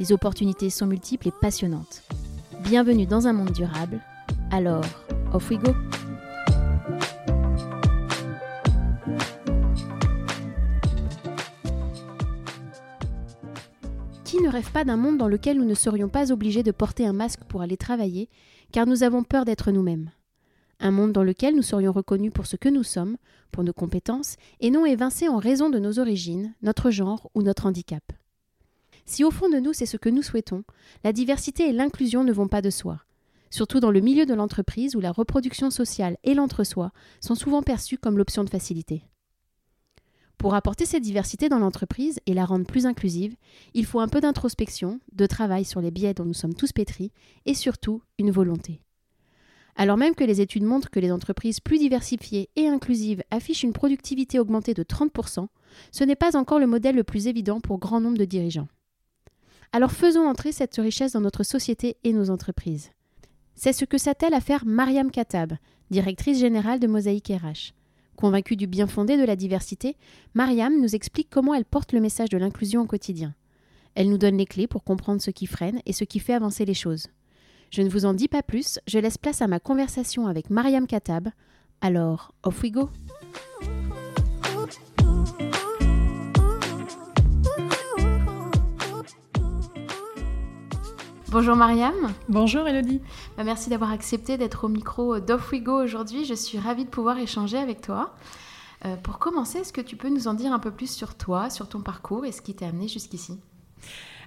Les opportunités sont multiples et passionnantes. Bienvenue dans un monde durable. Alors, off we go! Qui ne rêve pas d'un monde dans lequel nous ne serions pas obligés de porter un masque pour aller travailler, car nous avons peur d'être nous-mêmes Un monde dans lequel nous serions reconnus pour ce que nous sommes, pour nos compétences, et non évincés en raison de nos origines, notre genre ou notre handicap. Si au fond de nous c'est ce que nous souhaitons, la diversité et l'inclusion ne vont pas de soi, surtout dans le milieu de l'entreprise où la reproduction sociale et l'entre-soi sont souvent perçus comme l'option de facilité. Pour apporter cette diversité dans l'entreprise et la rendre plus inclusive, il faut un peu d'introspection, de travail sur les biais dont nous sommes tous pétris, et surtout une volonté. Alors même que les études montrent que les entreprises plus diversifiées et inclusives affichent une productivité augmentée de 30%, ce n'est pas encore le modèle le plus évident pour grand nombre de dirigeants. Alors faisons entrer cette richesse dans notre société et nos entreprises. C'est ce que s'attelle à faire Mariam Katab, directrice générale de Mosaïque RH. Convaincue du bien fondé de la diversité, Mariam nous explique comment elle porte le message de l'inclusion au quotidien. Elle nous donne les clés pour comprendre ce qui freine et ce qui fait avancer les choses. Je ne vous en dis pas plus, je laisse place à ma conversation avec Mariam Katab. Alors, off we go! Bonjour Mariam. Bonjour Elodie. Bah, merci d'avoir accepté d'être au micro d'Off We Go aujourd'hui. Je suis ravie de pouvoir échanger avec toi. Euh, pour commencer, est-ce que tu peux nous en dire un peu plus sur toi, sur ton parcours et ce qui t'a amené jusqu'ici?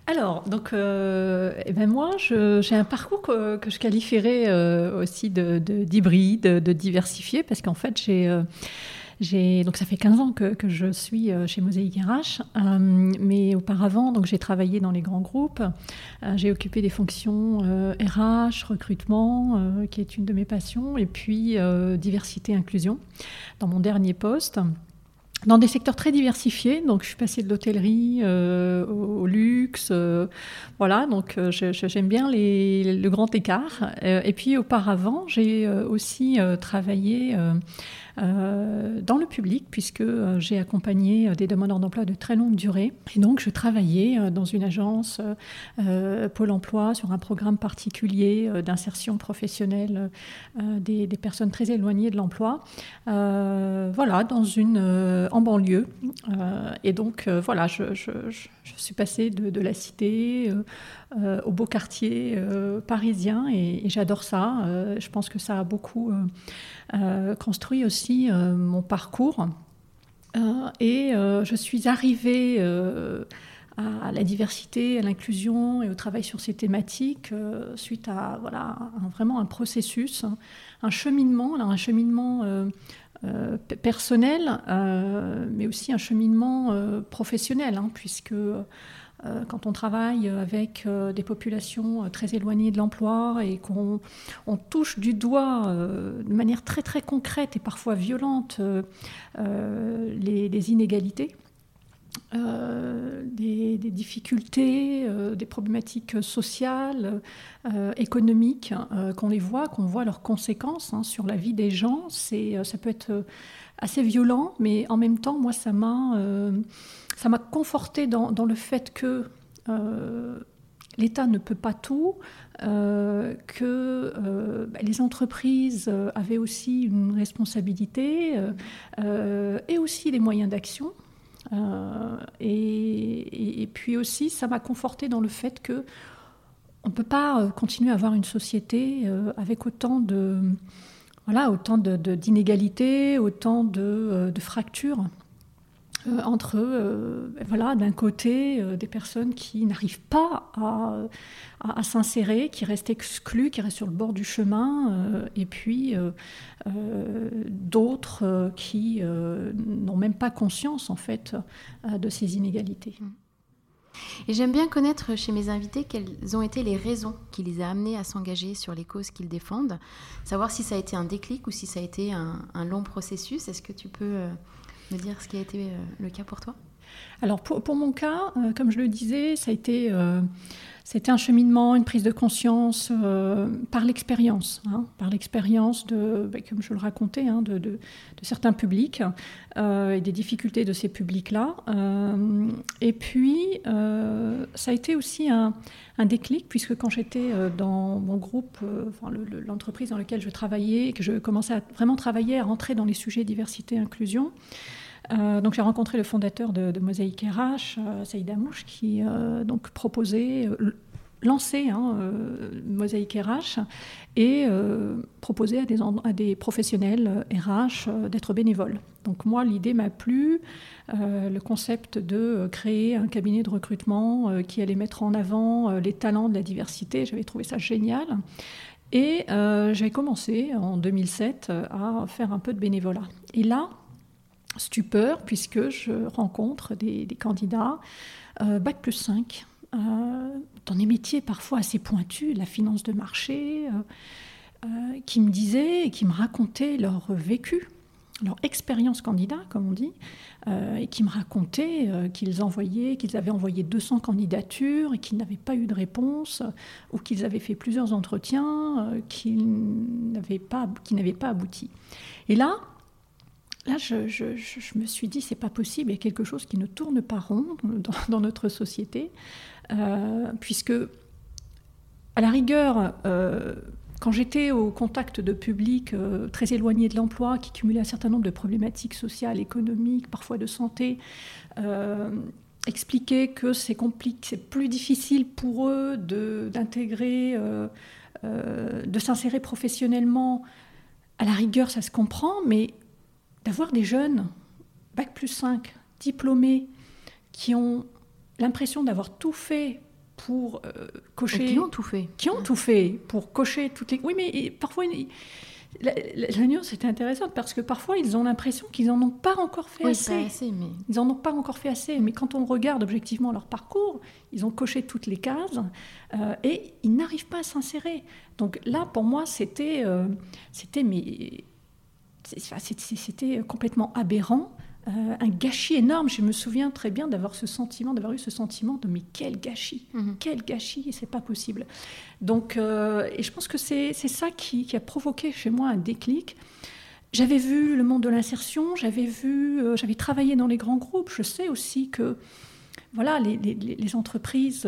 Alors, donc, euh, eh ben moi, j'ai un parcours que, je qualifierais euh, aussi d'hybride, de, de, diversifié, parce qu'en fait, j'ai donc ça fait 15 ans que, je suis euh, chez Mosaïque RH, euh, mais auparavant donc j'ai travaillé dans les grands groupes, euh, j'ai occupé des fonctions RH, recrutement, qui est une de mes passions, et puis diversité inclusion dans mon dernier poste dans des secteurs très diversifiés. Donc, je suis passée de l'hôtellerie au, luxe. voilà, donc j'aime bien le grand écart. et puis, auparavant, j'ai aussi travaillé euh, dans le public, puisque euh, j'ai accompagné euh, des demandeurs d'emploi de très longue durée. Et donc, je travaillais dans une agence Pôle emploi sur un programme particulier d'insertion professionnelle des, personnes très éloignées de l'emploi. voilà, dans une, en banlieue. et donc, voilà, je, suis passée de, la cité au beau quartier parisien et, j'adore ça. je pense que ça a beaucoup construit aussi euh, mon parcours. Euh, et euh, je suis arrivée à la diversité, à l'inclusion et au travail sur ces thématiques suite à voilà, vraiment un processus, un cheminement, un cheminement personnel, mais aussi un cheminement professionnel, hein, puisque euh, quand on travaille avec euh, des populations euh, très éloignées de l'emploi et qu'on touche du doigt de manière très très concrète et parfois violente les, inégalités. des, difficultés, des problématiques sociales, économiques, qu'on les voit, qu'on voit leurs conséquences hein, sur la vie des gens. ça peut être assez violent, mais en même temps, moi, ça m'a ça m'a conforté dans, le fait que euh, l'État ne peut pas tout, euh, que euh, bah, les entreprises avaient aussi une responsabilité et aussi des moyens d'action. Et, puis aussi, ça m'a conforté dans le fait que on ne peut pas continuer à avoir une société avec autant de voilà autant d'inégalités, autant de, de fractures. Euh, entre euh, voilà, d'un côté euh, des personnes qui n'arrivent pas à, s'insérer, qui restent exclues, qui restent sur le bord du chemin, et puis d'autres qui n'ont même pas conscience en fait de ces inégalités. Et j'aime bien connaître chez mes invités quelles ont été les raisons qui les a amenés à s'engager sur les causes qu'ils défendent, savoir si ça a été un déclic ou si ça a été un, long processus. Est-ce que tu peux me dire ce qui a été euh, le cas pour toi? Alors pour, mon cas, euh, comme je le disais, ça a été c'était un cheminement, une prise de conscience euh, par l'expérience, hein, par l'expérience de, ben, comme je le racontais, hein, de, certains publics euh, et des difficultés de ces publics-là. Euh, et puis, ça a été aussi un, déclic, puisque quand j'étais dans mon groupe, l'entreprise dans laquelle je travaillais, que je commençais à vraiment travailler, à rentrer dans les sujets diversité et inclusion, donc j'ai rencontré le fondateur de, de Mosaïque RH, Saïd Amouche, qui donc proposait, lançait hein, Mosaïque RH et proposait à des, à des professionnels RH d'être bénévoles. Donc moi, l'idée m'a plu, le concept de créer un cabinet de recrutement qui allait mettre en avant les talents de la diversité, j'avais trouvé ça génial. Et j'ai commencé en 2007 à faire un peu de bénévolat. Et là, stupeur puisque je rencontre des, candidats euh, Bac plus 5 euh, dans des métiers parfois assez pointus, la finance de marché, euh, qui me disaient et qui me racontaient leur vécu, leur expérience candidat, comme on dit, et qui me racontaient qu'ils envoyaient, qu'ils avaient envoyé 200 candidatures et qu'ils n'avaient pas eu de réponse, ou qu'ils avaient fait plusieurs entretiens n'avaient pas, qui n'avaient pas abouti. Et là, Là, je, me suis dit, c'est pas possible, il y a quelque chose qui ne tourne pas rond dans, notre société, euh, puisque, à la rigueur, euh, quand j'étais au contact de publics euh, très éloignés de l'emploi, qui cumulaient un certain nombre de problématiques sociales, économiques, parfois de santé, expliquer que c'est compliqué, c'est plus difficile pour eux d'intégrer, de s'insérer professionnellement. À la rigueur, ça se comprend, mais d'avoir des jeunes, bac plus 5, diplômés, qui ont l'impression d'avoir tout fait pour euh, cocher. qui ont tout fait. Qui ont tout fait pour cocher toutes les. Oui, mais parfois. La, la, nuance était intéressante parce que parfois ils ont l'impression qu'ils n'en ont pas encore fait assez. mais... Ils n'en ont pas encore fait assez. Mais quand on regarde objectivement leur parcours, ils ont coché toutes les cases euh, et ils n'arrivent pas à s'insérer. Donc là, pour moi, c'était, euh, c'était mais c'était complètement aberrant. Euh, un gâchis énorme. Je me souviens très bien d'avoir ce sentiment, d'avoir eu ce sentiment de mais quel gâchis, mhm. quel gâchis, et c'est pas possible. Donc, euh, et je pense que c'est ça qui, a provoqué chez moi un déclic. J'avais vu le monde de l'insertion, j'avais vu, euh, j'avais travaillé dans les grands groupes. Je sais aussi que, voilà, les, les entreprises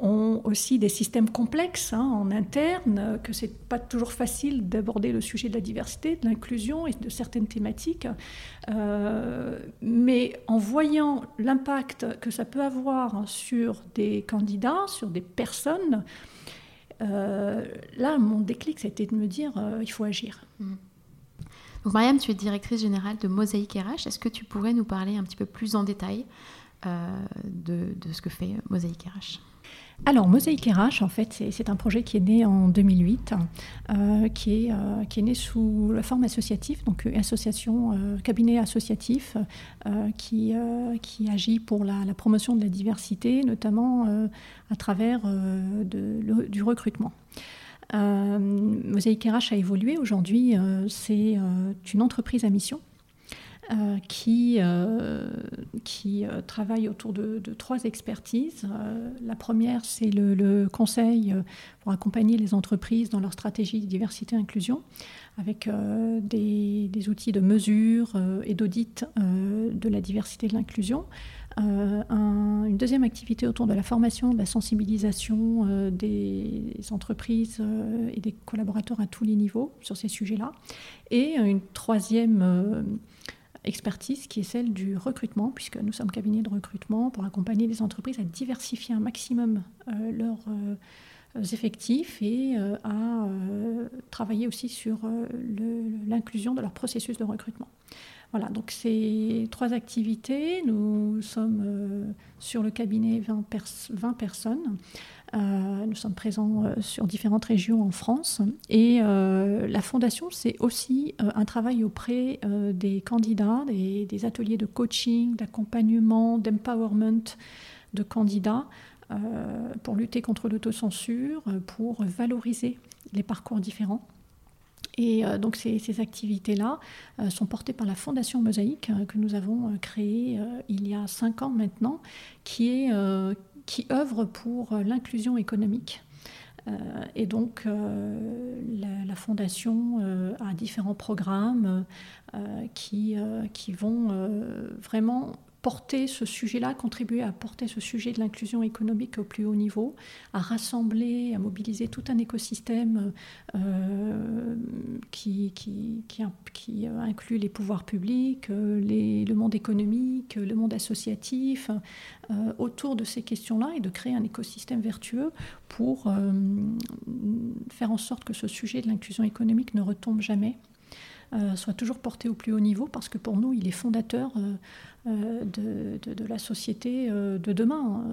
ont aussi des systèmes complexes hein, en interne, que c'est pas toujours facile d'aborder le sujet de la diversité, de l'inclusion et de certaines thématiques. Euh, mais en voyant l'impact que ça peut avoir sur des candidats, sur des personnes, euh, là, mon déclic, c'était de me dire, euh, il faut agir. Mmh. Donc, Mariam, tu es directrice générale de Mosaïque RH. Est-ce que tu pourrais nous parler un petit peu plus en détail de, de, ce que fait Mosaïque RH alors, Mosaïque RH, en fait, c'est un projet qui est né en 2008, euh, qui, est, euh, qui est né sous la forme associative, donc une association, euh, cabinet associatif qui, qui agit pour la, promotion de la diversité, notamment à travers du recrutement. Mosaïque RH a évolué. Aujourd'hui, c'est une entreprise à mission euh, qui, euh, qui euh, travaille autour de, trois expertises. la première, c'est le, conseil pour accompagner les entreprises dans leur stratégie de diversité et inclusion, avec des, outils de mesure et d'audit de la diversité et de l'inclusion. une deuxième activité autour de la formation, de la sensibilisation des entreprises et des collaborateurs à tous les niveaux sur ces sujets-là. Et une troisième expertise qui est celle du recrutement, puisque nous sommes cabinet de recrutement pour accompagner les entreprises à diversifier un maximum euh, leur, euh, effectifs et à travailler aussi sur l'inclusion de leur processus de recrutement. Voilà, donc ces trois activités, nous sommes sur le cabinet 20, 20 personnes. Euh, nous sommes présents euh, sur différentes régions en France. Et euh, la fondation, c'est aussi un travail auprès des candidats, des, ateliers de coaching, d'accompagnement, d'empowerment de candidats pour lutter contre l'autocensure, pour valoriser les parcours différents. Et donc ces, ces activités-là sont portées par la Fondation Mosaïque que nous avons créée il y a cinq ans maintenant, qui est, qui œuvre pour euh, l'inclusion économique. Euh, et donc, euh, la, Fondation a différents programmes qui, qui vont vraiment porter ce sujet-là, contribuer à porter ce sujet de l'inclusion économique au plus haut niveau, à rassembler, à mobiliser tout un écosystème euh, qui, qui, inclut les pouvoirs publics, les, le monde économique, le monde associatif, euh, autour de ces questions-là et de créer un écosystème vertueux pour euh, faire en sorte que ce sujet de l'inclusion économique ne retombe jamais. Soit toujours porté au plus haut niveau parce que pour nous, il est fondateur euh, de, la société euh, de demain.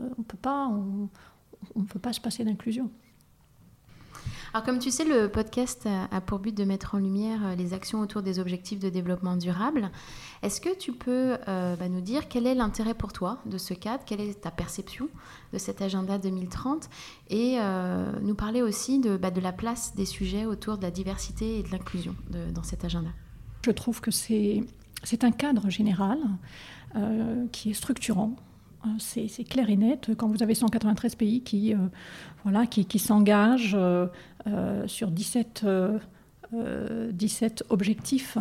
On ne peut pas se passer d'inclusion. Alors comme tu sais, le podcast a pour but de mettre en lumière euh, les actions autour des objectifs de développement durable. Est-ce que tu peux bah, nous dire quel est l'intérêt pour toi de ce cadre, quelle est ta perception de cet agenda 2030 et nous parler aussi de, bah, de, la place des sujets autour de la diversité et de l'inclusion dans cet agenda Je trouve que c'est un cadre général euh, qui est structurant. Euh, c'est clair et net. Quand vous avez 193 pays qui, euh, voilà, qui, qui s'engagent sur 17, 17 objectifs,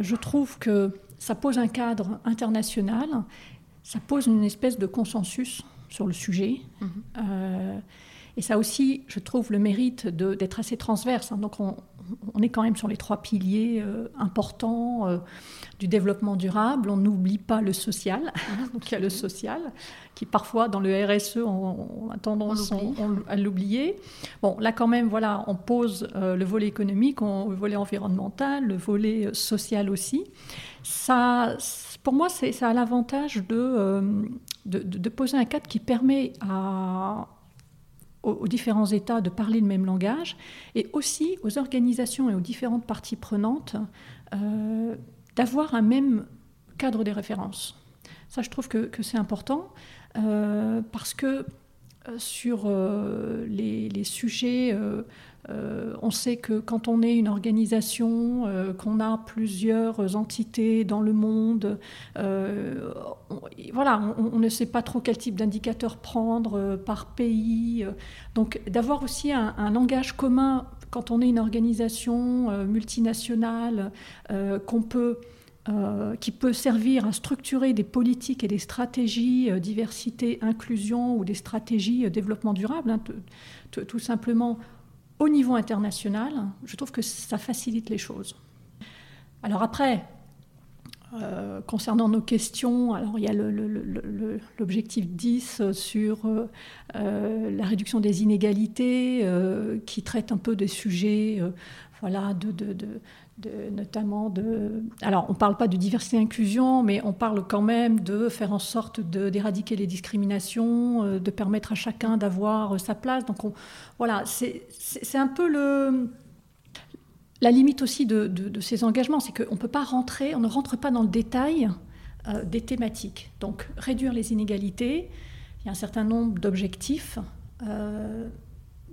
je trouve que ça pose un cadre international, ça pose une espèce de consensus sur le sujet. Mhm. et ça aussi, je trouve, le mérite d'être assez transverse. Hein. Donc on, on, est quand même sur les trois piliers importants du développement durable, on n'oublie pas le social. Donc il y a le social, qui parfois dans le RSE, on, a tendance à l'oublier. Bon, là quand même, voilà, on pose euh, le volet économique, le volet environnemental, le volet euh, social aussi. Ça, pour moi, ça a l'avantage euh, de, de, poser un cadre qui permet à, aux, différents États de parler le même langage et aussi aux organisations et aux différentes parties prenantes d'avoir un même cadre des références. Ça, je trouve que, c'est important euh, parce que euh, sur euh, les, sujets, on sait que quand on est une organisation, qu'on a plusieurs entités dans le monde, voilà, on, ne sait pas trop quel type d'indicateur prendre par pays. donc d'avoir aussi un, langage commun quand on est une organisation euh, multinationale, euh, qu'on peut euh, qui peut servir à structurer des politiques et des stratégies diversité, inclusion ou des stratégies développement durable, hein, tout simplement au niveau international, je trouve que ça facilite les choses. Alors après, euh, concernant nos questions, alors il y a l'objectif 10 sur euh, la réduction des inégalités, euh, qui traite un peu des sujets, voilà, de, notamment de. Alors, on ne parle pas de diversité et inclusion, mais on parle quand même de faire en sorte d'éradiquer les discriminations, de permettre à chacun d'avoir sa place. Donc, voilà, c'est un peu le la limite aussi de, ces engagements, c'est qu'on peut pas rentrer, on ne rentre pas dans le détail euh, des thématiques. Donc réduire les inégalités, il y a un certain nombre d'objectifs, euh,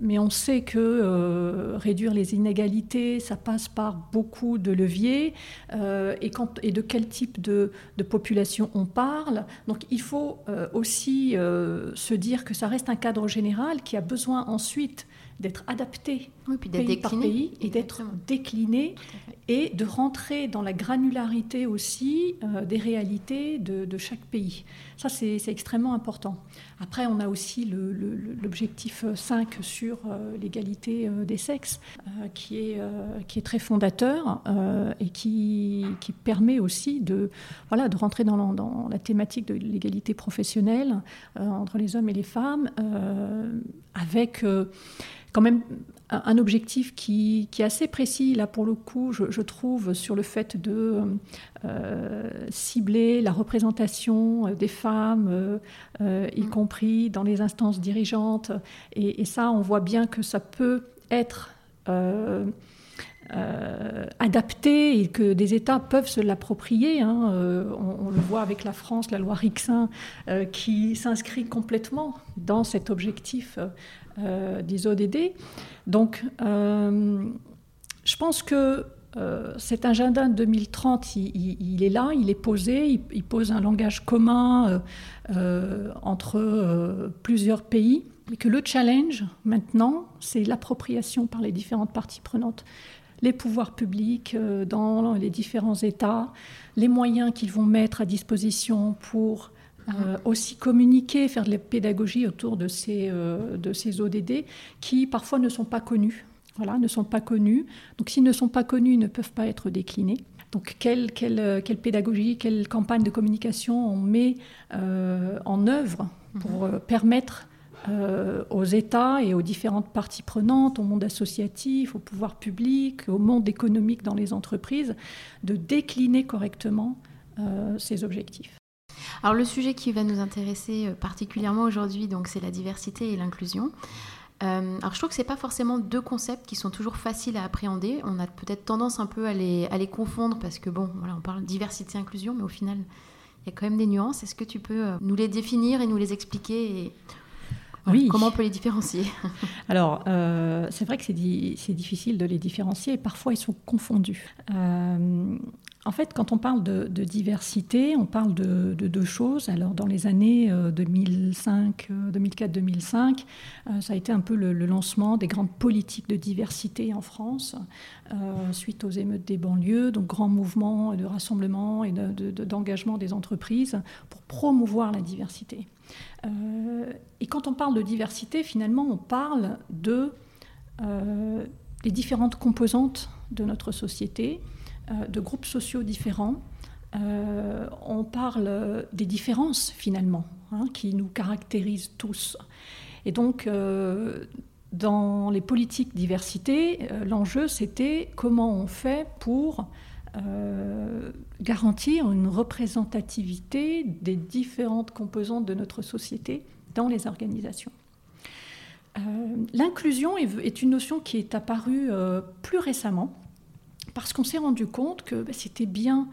mais on sait que euh, réduire les inégalités, ça passe par beaucoup de leviers, et, et, de quel type de, de, population on parle. Donc il faut aussi se dire que ça reste un cadre général qui a besoin ensuite d'être adapté pays par pays et d'être décliné et de rentrer dans la granularité aussi euh, des réalités de, chaque pays. Ça, c'est extrêmement important. Après, on a aussi l'objectif 5 sur euh, l'égalité euh, des sexes, qui, est, qui est très fondateur et qui, permet aussi de, voilà, de rentrer dans la thématique de l'égalité professionnelle entre les hommes et les femmes, avec quand même un objectif qui, est assez précis, là pour le coup, je, trouve, sur le fait de euh, cibler la représentation des femmes, y mm. compris dans les instances dirigeantes. Et, ça, on voit bien que ça peut être euh, adapté et que des États peuvent se l'approprier. Hein. Euh, on, le voit avec la France, la loi Rixin, euh, qui s'inscrit complètement dans cet objectif des ODD. Donc, je pense que cet agenda de 2030, il, est là, il est posé, il, pose un langage commun entre plusieurs pays, mais que le challenge maintenant, c'est l'appropriation par les différentes parties prenantes les pouvoirs publics euh, dans les différents États, les moyens qu'ils vont mettre à disposition pour euh, aussi communiquer, faire de la pédagogie autour de ces, euh, de ces ODD qui parfois ne sont pas connus. Voilà, ne sont pas connus. Donc s'ils ne sont pas connus, ils ne peuvent pas être déclinés. Donc quelle, quelle, quelle pédagogie, quelle campagne de communication on met en œuvre pour mhm. permettre euh, aux États et aux différentes parties prenantes, au monde associatif, au pouvoir public, au monde économique dans les entreprises, de décliner correctement euh, ces objectifs. Alors le sujet qui va nous intéresser euh, particulièrement aujourd'hui, donc c'est la diversité et l'inclusion. alors je trouve que ce n'est pas forcément deux concepts qui sont toujours faciles à appréhender. On a peut-être tendance un peu à les, confondre parce que bon, voilà, on parle diversité inclusion, mais au final, il y a quand même des nuances. Est-ce que tu peux nous les définir et nous les expliquer et oui. Comment on peut les différencier Alors, euh, c'est vrai que c'est, difficile de les différencier et parfois ils sont confondus. Euh, en fait, quand on parle de, diversité, on parle de, deux choses. Alors, dans les années 2005, euh, 2004-2005, ça a été un peu le, lancement des grandes politiques de diversité en France, suite aux émeutes des banlieues, donc grand mouvement de rassemblement et d'engagement des entreprises pour promouvoir la diversité. Euh, et quand on parle de diversité, finalement, on parle de euh, des différentes composantes de notre société, euh, de groupes sociaux différents. on parle des différences, finalement, hein, qui nous caractérisent tous. Et donc, dans les politiques diversité, l'enjeu, c'était comment on fait pour euh, garantir une représentativité des différentes composantes de notre société dans les organisations. Euh, l'inclusion est, une notion qui est apparue euh, plus récemment parce qu'on s'est rendu compte que bah, c'était bien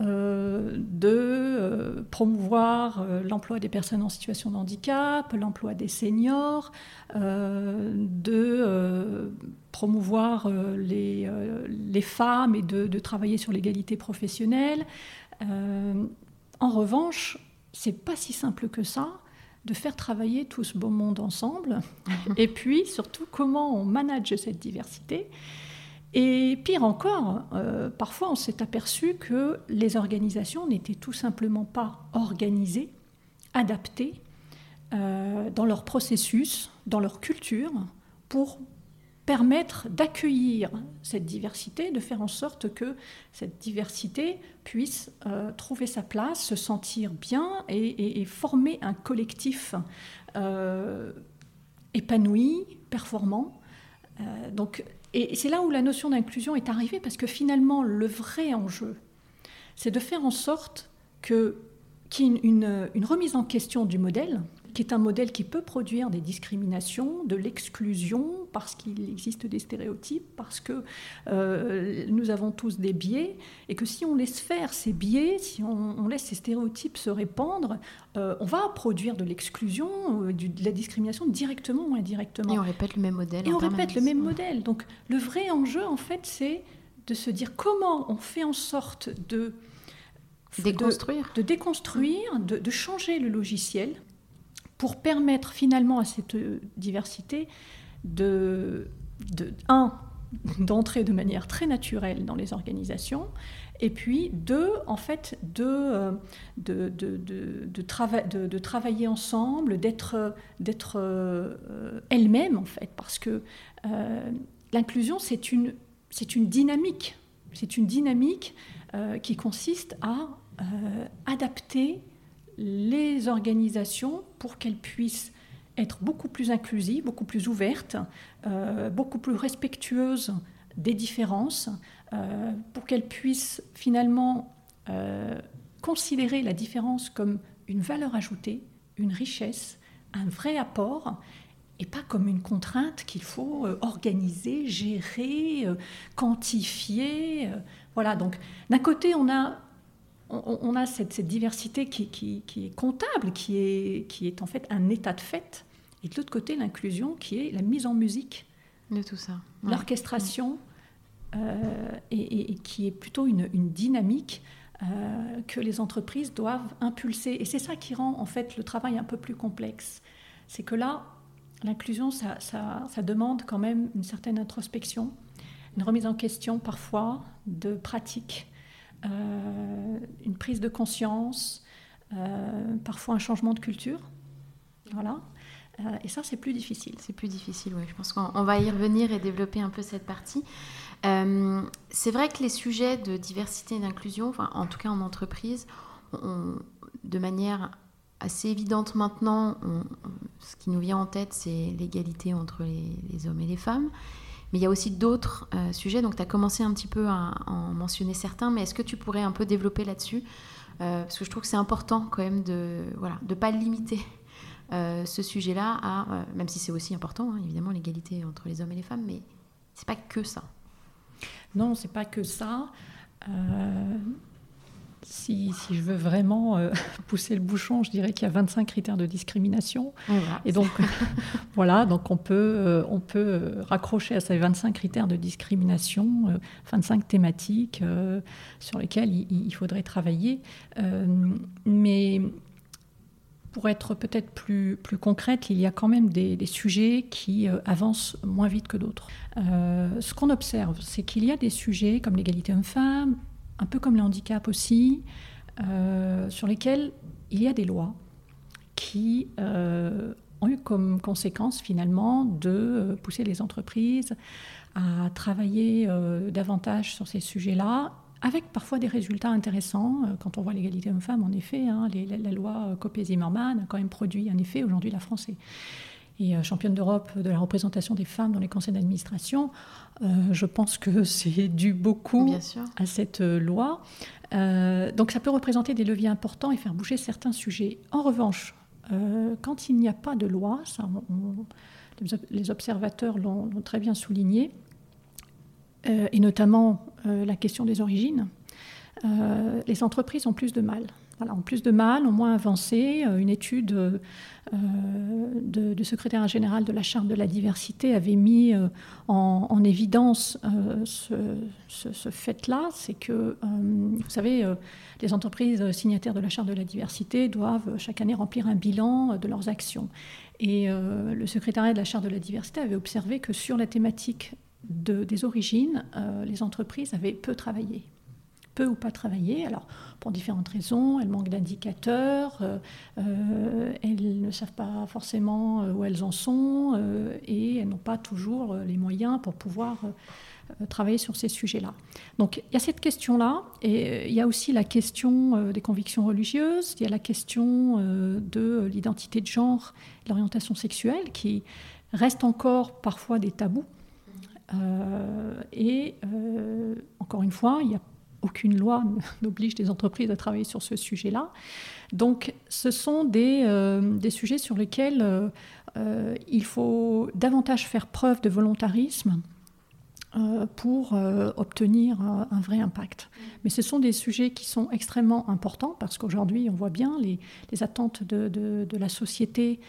euh, de euh, promouvoir euh, l'emploi des personnes en situation de handicap, l'emploi des seniors, de promouvoir les, les, femmes et de, travailler sur l'égalité professionnelle. en revanche, c'est pas si simple que ça de faire travailler tout ce beau monde ensemble. et puis, surtout, comment on manage cette diversité? Et pire encore, euh, parfois on s'est aperçu que les organisations n'étaient tout simplement pas organisées, adaptées euh, dans leur processus, dans leur culture, pour permettre d'accueillir cette diversité, de faire en sorte que cette diversité puisse euh, trouver sa place, se sentir bien et, et former un collectif épanoui, performant. donc et c'est là où la notion d'inclusion est arrivée, parce que finalement, le vrai enjeu, c'est de faire en sorte que, qu'il y ait une, une, remise en question du modèle, qui est un modèle qui peut produire des discriminations, de l'exclusion, parce qu'il existe des stéréotypes, parce que euh, nous avons tous des biais, et que si on laisse faire ces biais, si on, laisse ces stéréotypes se répandre, euh, on va produire de l'exclusion, euh, de la discrimination directement ou indirectement. Et on répète le même modèle. Et on répète le même modèle. Donc le vrai enjeu, en fait, c'est de se dire comment on fait en sorte de déconstruire, de, déconstruire, de, de changer le logiciel pour permettre finalement à cette diversité de, un, d'entrer de manière très naturelle dans les organisations, et puis deux, en fait, de, euh, de, de, de, travailler ensemble, d'être, euh, elle-même, en fait, parce que euh, l'inclusion, c'est une, une dynamique, c'est une dynamique qui consiste à adapter les organisations pour qu'elles puissent être beaucoup plus inclusive, beaucoup plus ouverte, beaucoup plus respectueuse des différences, pour qu'elle puisse finalement considérer la différence comme une valeur ajoutée, une richesse, un vrai apport et pas comme une contrainte qu'il faut euh, organiser, gérer, euh, quantifier. Euh. Voilà, donc d'un côté, on a, on, a cette, diversité qui, qui, est comptable, qui est, qui est en fait un état de fait, et de l'autre côté, l'inclusion qui est la mise en musique. De tout ça. L'orchestration, et, qui est plutôt une, une dynamique que les entreprises doivent impulser. Et c'est ça qui rend en fait le travail un peu plus complexe. C'est que là, L'inclusion, ça, demande quand même une certaine introspection, une remise en question parfois de pratiques, euh, une prise de conscience, euh, parfois un changement de culture. Voilà. Euh, et ça, c'est plus difficile. C'est plus difficile, oui. Je pense qu'on va y revenir et développer un peu cette partie. c'est vrai que les sujets de diversité et d'inclusion, en tout cas en entreprise, de manière assez évidente maintenant. ce qui nous vient en tête, c'est l'égalité entre les, hommes et les femmes. Mais il y a aussi d'autres euh, sujets. Donc, tu as commencé un petit peu à, en mentionner certains, mais est-ce que tu pourrais un peu développer là-dessus? Euh, Parce que je trouve que c'est important quand même de ne voilà, de pas limiter euh, ce sujet-là à, même si c'est aussi important, hein, évidemment, l'égalité entre les hommes et les femmes, mais c'est pas que ça. Non, c'est pas que ça si, je veux vraiment euh, pousser le bouchon, je dirais qu'il y a 25 critères de discrimination. Et donc, voilà, donc on peut, euh, on peut euh, raccrocher à ces 25 critères de discrimination, 25 thématiques sur lesquelles il, faudrait travailler. mais pour être peut-être plus, plus concrète, il y a quand même des, des sujets qui avancent moins vite que d'autres. ce qu'on observe, c'est qu'il y a des sujets comme l'égalité homme-femme, un peu comme le handicap aussi, euh, sur lesquels il y a des lois qui euh, ont eu comme conséquence finalement de euh, pousser les entreprises à travailler davantage sur ces sujets-là, avec parfois des résultats intéressants. Quand on voit l'égalité homme-femme, en effet, hein, la, loi Copé-Zimmermann a quand même produit un effet. Aujourd'hui, la France et championne d'Europe de la représentation des femmes dans les conseils d'administration. Euh, je pense que c'est dû beaucoup à cette euh, loi. Euh, donc ça peut représenter des leviers importants et faire bouger certains sujets. En revanche, quand il n'y a pas de loi, ça, les observateurs l'ont très bien souligné, et notamment la question des origines, les entreprises ont plus de mal ont plus de mal, ont moins avancé. Une étude euh, du secrétaire général de la Charte de la diversité avait mis euh, en, évidence euh, ce, fait-là, c'est que, vous savez, les entreprises signataires de la Charte de la diversité doivent chaque année remplir un bilan de leurs actions. Et le secrétariat de la Charte de la diversité avait observé que sur la thématique des origines, les entreprises avaient peu travaillé ou pas travaillé. Alors, pour différentes raisons, elles manquent d'indicateurs, euh, euh, elles ne savent pas forcément euh, où elles en sont et elles n'ont pas toujours les moyens pour pouvoir travailler sur ces sujets-là. Donc il y a cette question-là, et il y a aussi la question des convictions religieuses, il y a la question de l'identité de genre, l'orientation sexuelle, qui reste encore parfois des tabous. et encore une fois, il n'y a aucune loi n'oblige les entreprises à travailler sur ce sujet-là. Donc ce sont des, euh, des sujets sur lesquels euh, euh, il faut davantage faire preuve de volontarisme pour obtenir un vrai impact. Mais ce sont des sujets qui sont extrêmement importants parce qu'aujourd'hui, on voit bien les, les attentes de, de, la société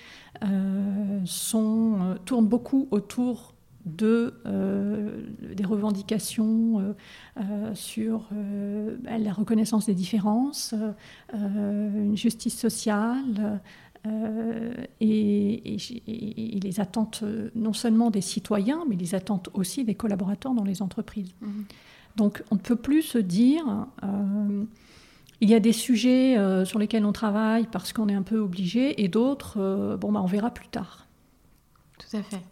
tournent beaucoup autour de, euh, des revendications euh, euh, sur la reconnaissance des différences, une justice sociale. Et, les attentes non seulement des citoyens, mais les attentes aussi des collaborateurs dans les entreprises. Mmh. Donc on ne peut plus se dire, il y a des sujets sur lesquels on travaille parce qu'on est un peu obligé, et d'autres, bon, bah, on verra plus tard. Tout à fait.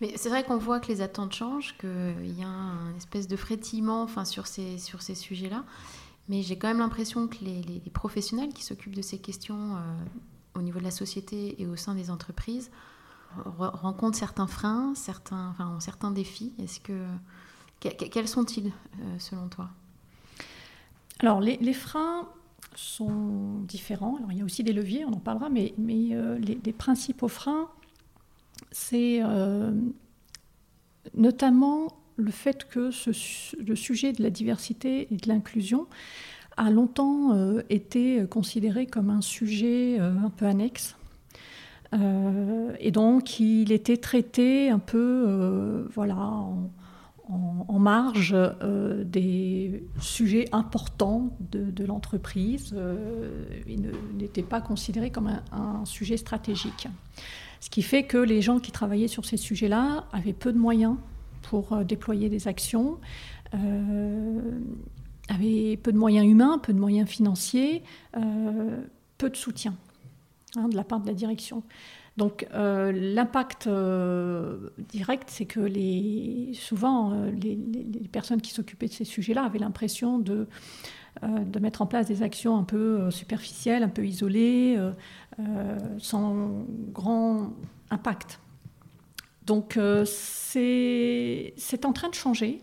Mais c'est vrai qu'on voit que les attentes changent, qu'il y a un espèce de frétillement enfin, sur ces, sur ces sujets-là. Mais j'ai quand même l'impression que les, professionnels qui s'occupent de ces questions euh, au niveau de la société et au sein des entreprises rencontrent certains freins, certains, enfin, certains défis. Est-ce que quels sont-ils selon toi? Alors les, les, freins sont différents. Alors il y a aussi des leviers, on en parlera, mais, mais les, les, principaux freins, c'est notamment le fait que le sujet de la diversité et de l'inclusion a longtemps euh, été considéré comme un sujet euh, un peu annexe. Euh, et donc, il était traité un peu voilà, en, marge des sujets importants de, l'entreprise. il n'était pas considéré comme un, sujet stratégique. Ce qui fait que les gens qui travaillaient sur ces sujets-là avaient peu de moyens pour déployer des actions avait peu de moyens humains, peu de moyens financiers, euh, peu de soutien hein, de la part de la direction. Donc euh, l'impact euh, direct, c'est que les, souvent les, personnes qui s'occupaient de ces sujets-là avaient l'impression de, de mettre en place des actions un peu superficielles, un peu isolées, sans grand impact. Donc c'est en train de changer.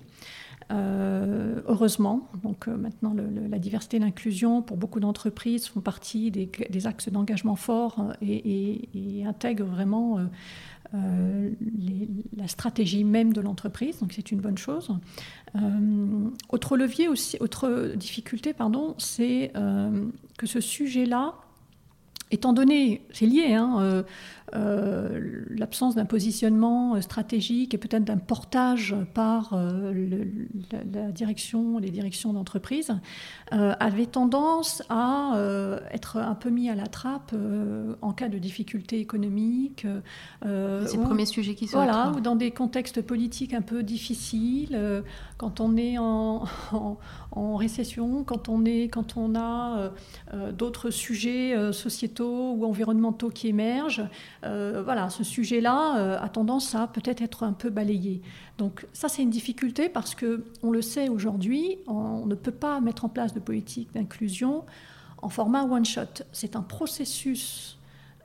Euh, heureusement, donc euh, maintenant la diversité et l'inclusion pour beaucoup d'entreprises font partie des, axes d'engagement forts euh, et, intègrent vraiment la stratégie même de l'entreprise, donc c'est une bonne chose. autre levier aussi, autre difficulté, pardon, c'est que ce sujet-là, étant donné, c'est lié, hein, euh, l'absence d'un positionnement euh, stratégique et peut-être d'un portage par euh, la, direction, les directions d'entreprise, avait tendance à être un peu mis à la trappe en cas de difficultés économiques. c'est le premier sujet qui sort. Voilà, ou dans des contextes politiques un peu difficiles, quand on est en, en, récession, quand on, est, quand on a d'autres sujets sociétaux ou environnementaux qui émergent. Euh, voilà, ce sujet-là euh, a tendance à peut-être être un peu balayé. Donc ça, c'est une difficulté parce que on le sait aujourd'hui, on ne peut pas mettre en place de politique d'inclusion en format one shot. C'est un processus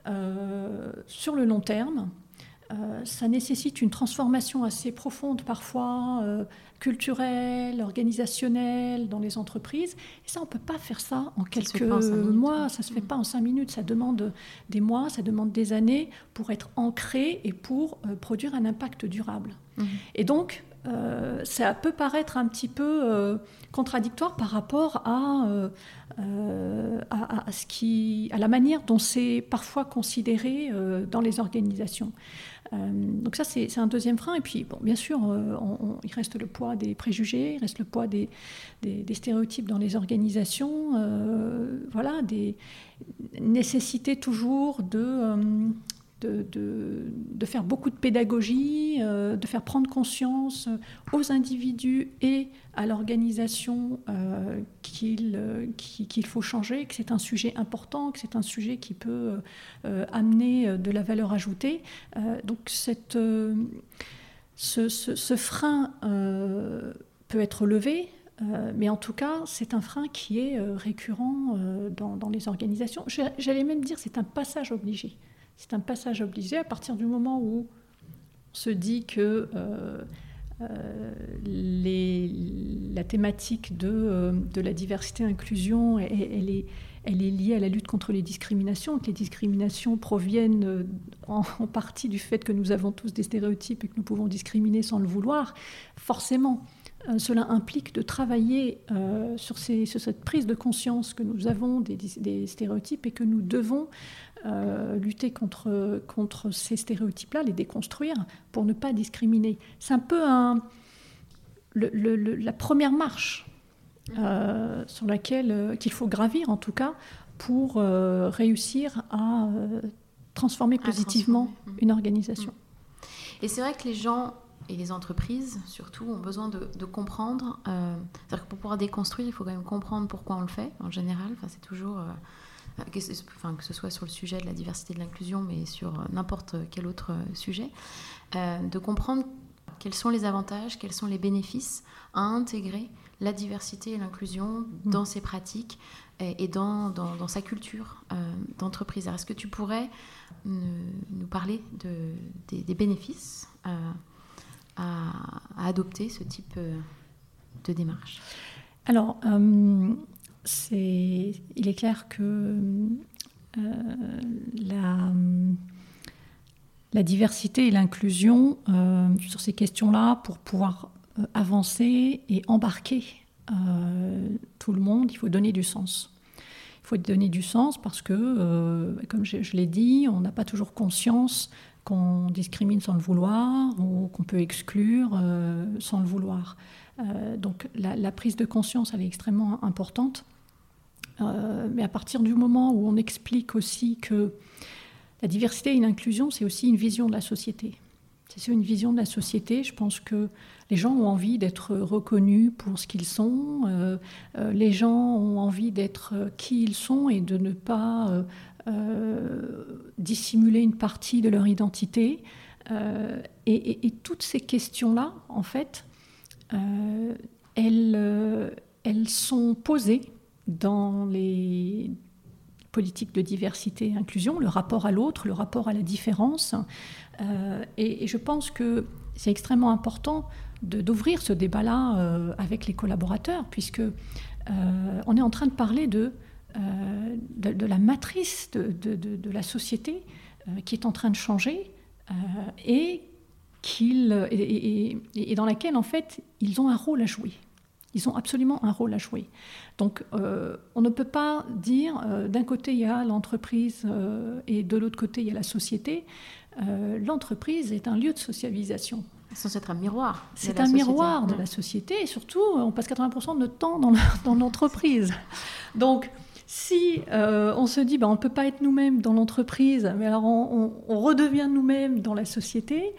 euh, sur le long terme. Ça nécessite une transformation assez profonde parfois culturel, organisationnel dans les entreprises. Et ça, on ne peut pas faire ça en quelques mois, ça ne se fait pas en cinq minutes, ça demande des mois, ça demande des années pour être ancré et pour euh, produire un impact durable. Mmh. Et donc, euh, ça peut paraître un petit peu euh, contradictoire par rapport à, à, ce qui, à la manière dont c'est parfois considéré dans les organisations. Euh, donc ça, c'est un deuxième frein. Et puis, bon, bien sûr, euh, il reste le poids des préjugés, il reste le poids des, des, stéréotypes dans les organisations, euh, voilà, des nécessités toujours de de, faire beaucoup de pédagogie, euh, de faire prendre conscience aux individus et à l'organisation euh, qu'il faut changer, que c'est un sujet important, que c'est un sujet qui peut euh, amener de la valeur ajoutée. donc ce, frein peut être levé. mais en tout cas, c'est un frein qui est récurrent dans, dans les organisations. J'allais même dire c'est un passage obligé. C'est un passage obligé à partir du moment où on se dit que euh, euh, la thématique de, euh, de la diversité-inclusion, elle, est, elle est liée à la lutte contre les discriminations, que les discriminations proviennent en, partie du fait que nous avons tous des stéréotypes et que nous pouvons discriminer sans le vouloir. Forcément, cela implique de travailler sur, ces, sur, cette prise de conscience que nous avons des stéréotypes et que nous devons euh, lutter contre, contre ces stéréotypes-là, les déconstruire pour ne pas discriminer. C'est un peu un, la première marche euh, sur laquelle euh, qu'il faut gravir en tout cas pour réussir à transformer positivement une organisation. Mm. Et c'est vrai que les gens et les entreprises surtout ont besoin de, comprendre. C'est-à-dire que pour pouvoir déconstruire, il faut quand même comprendre pourquoi on le fait en général. Enfin, c'est toujours que, enfin, que ce soit sur le sujet de la diversité et de l'inclusion, mais sur euh, n'importe quel autre euh, sujet, euh, de comprendre quels sont les avantages, quels sont les bénéfices à intégrer la diversité et l'inclusion mm. dans ses pratiques et, dans, dans, sa culture d'entreprise. Est-ce que tu pourrais nous, parler de, des, bénéfices à, adopter ce type de démarche? Alors, c'est, il est clair que la la diversité et l'inclusion euh, sur ces questions-là pour pouvoir euh, avancer et embarquer euh, tout le monde, il faut donner du sens. Il faut donner du sens parce que, comme je, l'ai dit, on n'a pas toujours conscience qu'on discrimine sans le vouloir ou qu'on peut exclure sans le vouloir. donc la, la, prise de conscience, elle est extrêmement importante. Mais à partir du moment où on explique aussi que la diversité et l'inclusion, c'est aussi une vision de la société. C'est une vision de la société. Je pense que les gens ont envie d'être reconnus pour ce qu'ils sont. Euh, euh, les gens ont envie d'être qui ils sont et de ne pas euh, dissimuler une partie de leur identité. Et, toutes ces questions-là, en fait, elles sont posées dans les, politique de diversité et inclusion, le rapport à l'autre, le rapport à la différence. Euh, et, je pense que c'est extrêmement important d'ouvrir ce débat-là euh, avec les collaborateurs, puisque euh, on est en train de parler de, de, la matrice de, de la société qui est en train de changer et, et, et, dans laquelle, en fait, ils ont un rôle à jouer. Ils ont absolument un rôle à jouer. Donc euh, on ne peut pas dire euh, d'un côté il y a l'entreprise euh, et de l'autre côté il y a la société. l'entreprise est un lieu de socialisation. C'est un miroir. C'est un miroir de la société et surtout on passe 80% de notre temps dans l'entreprise. Donc si on se dit ben, on ne peut pas être nous-mêmes dans l'entreprise, mais alors on, on redevient nous-mêmes dans la société,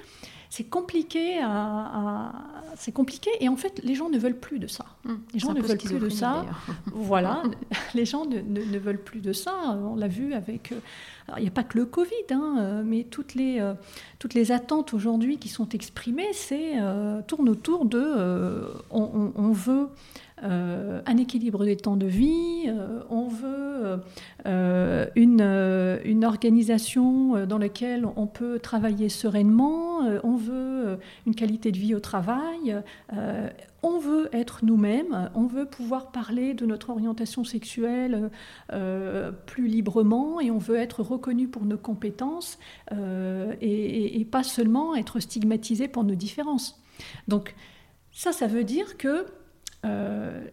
c'est compliqué à, c'est compliqué et en fait les gens ne veulent plus de ça. Hum, les gens ne veulent plus de ça. voilà, les gens ne, veulent plus de ça. On l'a vu avec. Euh, il n'y a pas que le Covid, hein, euh, mais toutes les euh, toutes les attentes aujourd'hui qui sont exprimées, c'est tournent autour de on, veut euh, un équilibre des temps de vie, euh, on veut euh, une, organisation dans laquelle on peut travailler sereinement, on veut une qualité de vie au travail, on veut être nous-mêmes, on veut pouvoir parler de notre orientation sexuelle plus librement et on veut être reconnu pour nos compétences et, et, pas seulement être stigmatisé pour nos différences. Donc ça, ça veut dire que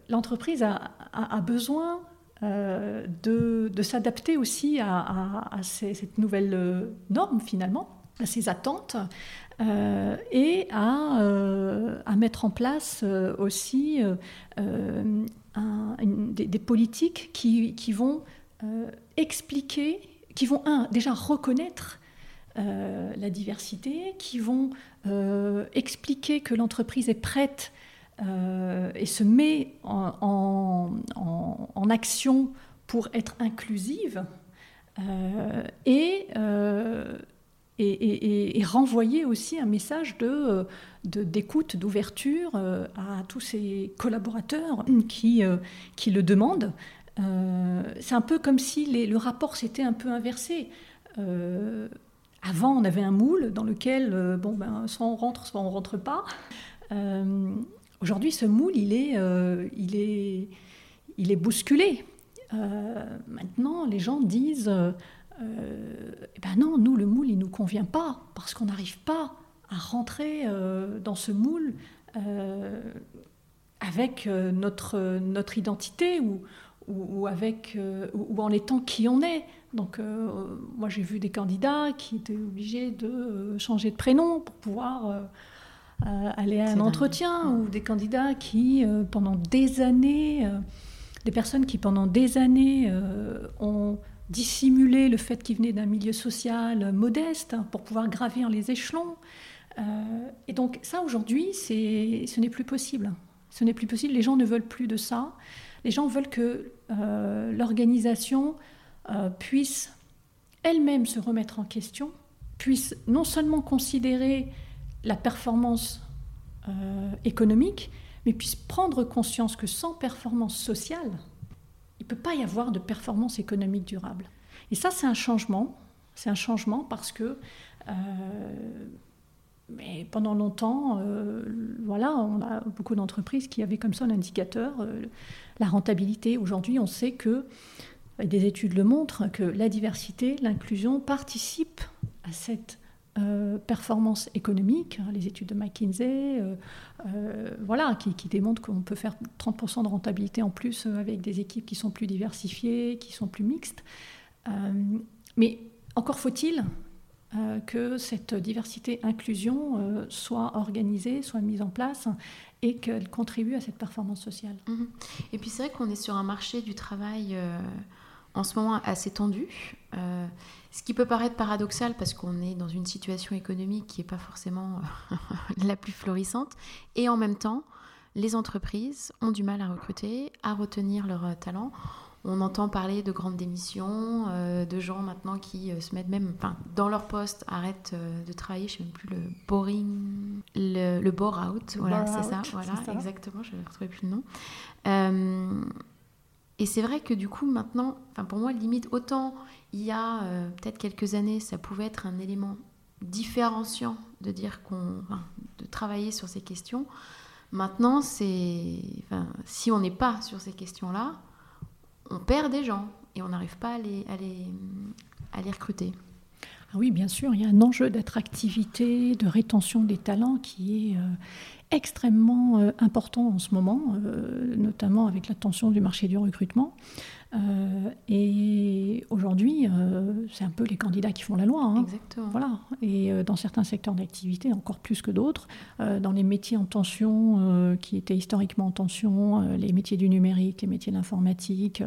l'entreprise a, besoin euh, de, s'adapter aussi à, cette nouvelle euh, norme finalement, à ces attentes, et à, mettre en place aussi des, politiques qui, vont expliquer, qui vont déjà reconnaître la diversité, qui vont expliquer que l'entreprise est prête euh, et se met en, action pour être inclusive euh, euh, et, et, renvoyer aussi un message de, d'écoute, d'ouverture à tous ces collaborateurs qui, qui le demandent. c'est un peu comme si le rapport s'était un peu inversé. avant, on avait un moule dans lequel, bon, ben, soit on rentre, soit on rentre pas. Aujourd'hui, ce moule, il est, euh, il est, il est bousculé. Euh, maintenant, les gens disent euh, eh ben non, nous, le moule, il ne nous convient pas, parce qu'on n'arrive pas à rentrer dans ce moule avec notre, notre identité ou, ou, avec, ou en étant qui on est. Donc, moi, j'ai vu des candidats qui étaient obligés de changer de prénom pour pouvoir aller à un entretien ou des candidats qui, euh, pendant des années, euh, des personnes qui, pendant des années, euh, ont dissimulé le fait qu'ils venaient d'un milieu social modeste pour pouvoir gravir les échelons. et donc ça, aujourd'hui, ce n'est plus possible. Ce n'est plus possible. Les gens ne veulent plus de ça. Les gens veulent que l'organisation puisse elle-même se remettre en question, puisse non seulement considérer la performance euh, économique, mais puissent prendre conscience que sans performance sociale, il ne peut pas y avoir de performance économique durable. Et ça, c'est un changement. C'est un changement parce que euh, mais pendant longtemps, euh, voilà, on a beaucoup d'entreprises qui avaient comme ça un indicateur, euh, la rentabilité. Aujourd'hui, on sait que, des études le montrent, que la diversité, l'inclusion participent à cette performance économique. Les études de McKinsey, voilà, qui, qui démontrent qu'on peut faire 30% de rentabilité en plus avec des équipes qui sont plus diversifiées, qui sont plus mixtes. mais encore faut-il euh, que cette diversité-inclusion euh, soit organisée, soit mise en place et qu'elle contribue à cette performance sociale. Mhm. Et puis c'est vrai qu'on est sur un marché du travail euh, en ce moment assez tendu, ce qui peut paraître paradoxal parce qu'on est dans une situation économique qui n'est pas forcément la plus florissante, et en même temps, les entreprises ont du mal à recruter, à retenir leurs talents on entend parler de grandes démissions, euh, de gens maintenant qui euh, se mettent même enfin, dans leur poste, arrêtent euh, de travailler, je ne sais même plus le boring, le, le bore out, voilà, c'est ça, voilà, exactement, je ne retrouvais plus le nom. Et c'est vrai que du coup, maintenant, pour moi, limite, autant il y a peut-être quelques années, ça pouvait être un élément différenciant de dire qu'on. de travailler sur ces questions. Maintenant, c'est. si on n'est pas sur ces questions-là, on perd des gens et on n'arrive pas à les, à les, recruter. Ah oui, bien sûr, il y a un enjeu d'attractivité, de rétention des talents qui est euh, extrêmement euh, important en ce moment, euh, notamment avec la tension du marché du recrutement. Et aujourd'hui, c'est un peu les candidats qui font la loi. Hein. Exactement. Voilà. Et dans certains secteurs d'activité, encore plus que d'autres, dans les métiers en tension, qui étaient historiquement en tension, les métiers du numérique, les métiers de l'informatique,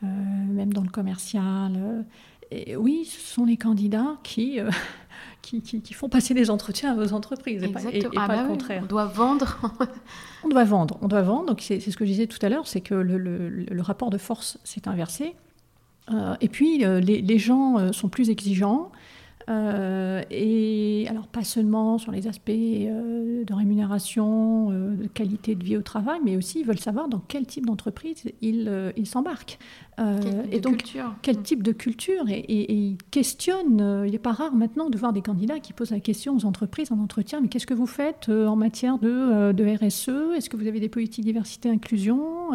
même dans le commercial. Et oui, ce sont les candidats qui qui, font passer des entretiens aux entreprises et pas, et, ah bah le contraire. on doit vendre. on doit vendre, on doit vendre. Donc c'est ce que je disais tout à l'heure, c'est que le, rapport de force s'est inversé. Euh, et puis euh, les, gens euh, sont plus exigeants. Euh, et alors pas seulement sur les aspects euh, de rémunération, euh, de qualité de vie au travail, mais aussi ils veulent savoir dans quel type d'entreprise ils s'embarquent. et donc culture. quel type de culture et, ils questionnent. il n'est pas rare maintenant de voir des candidats qui posent la question aux entreprises en entretien mais qu'est-ce que vous faites en matière de, de RSE Est-ce que vous avez des politiques diversité inclusion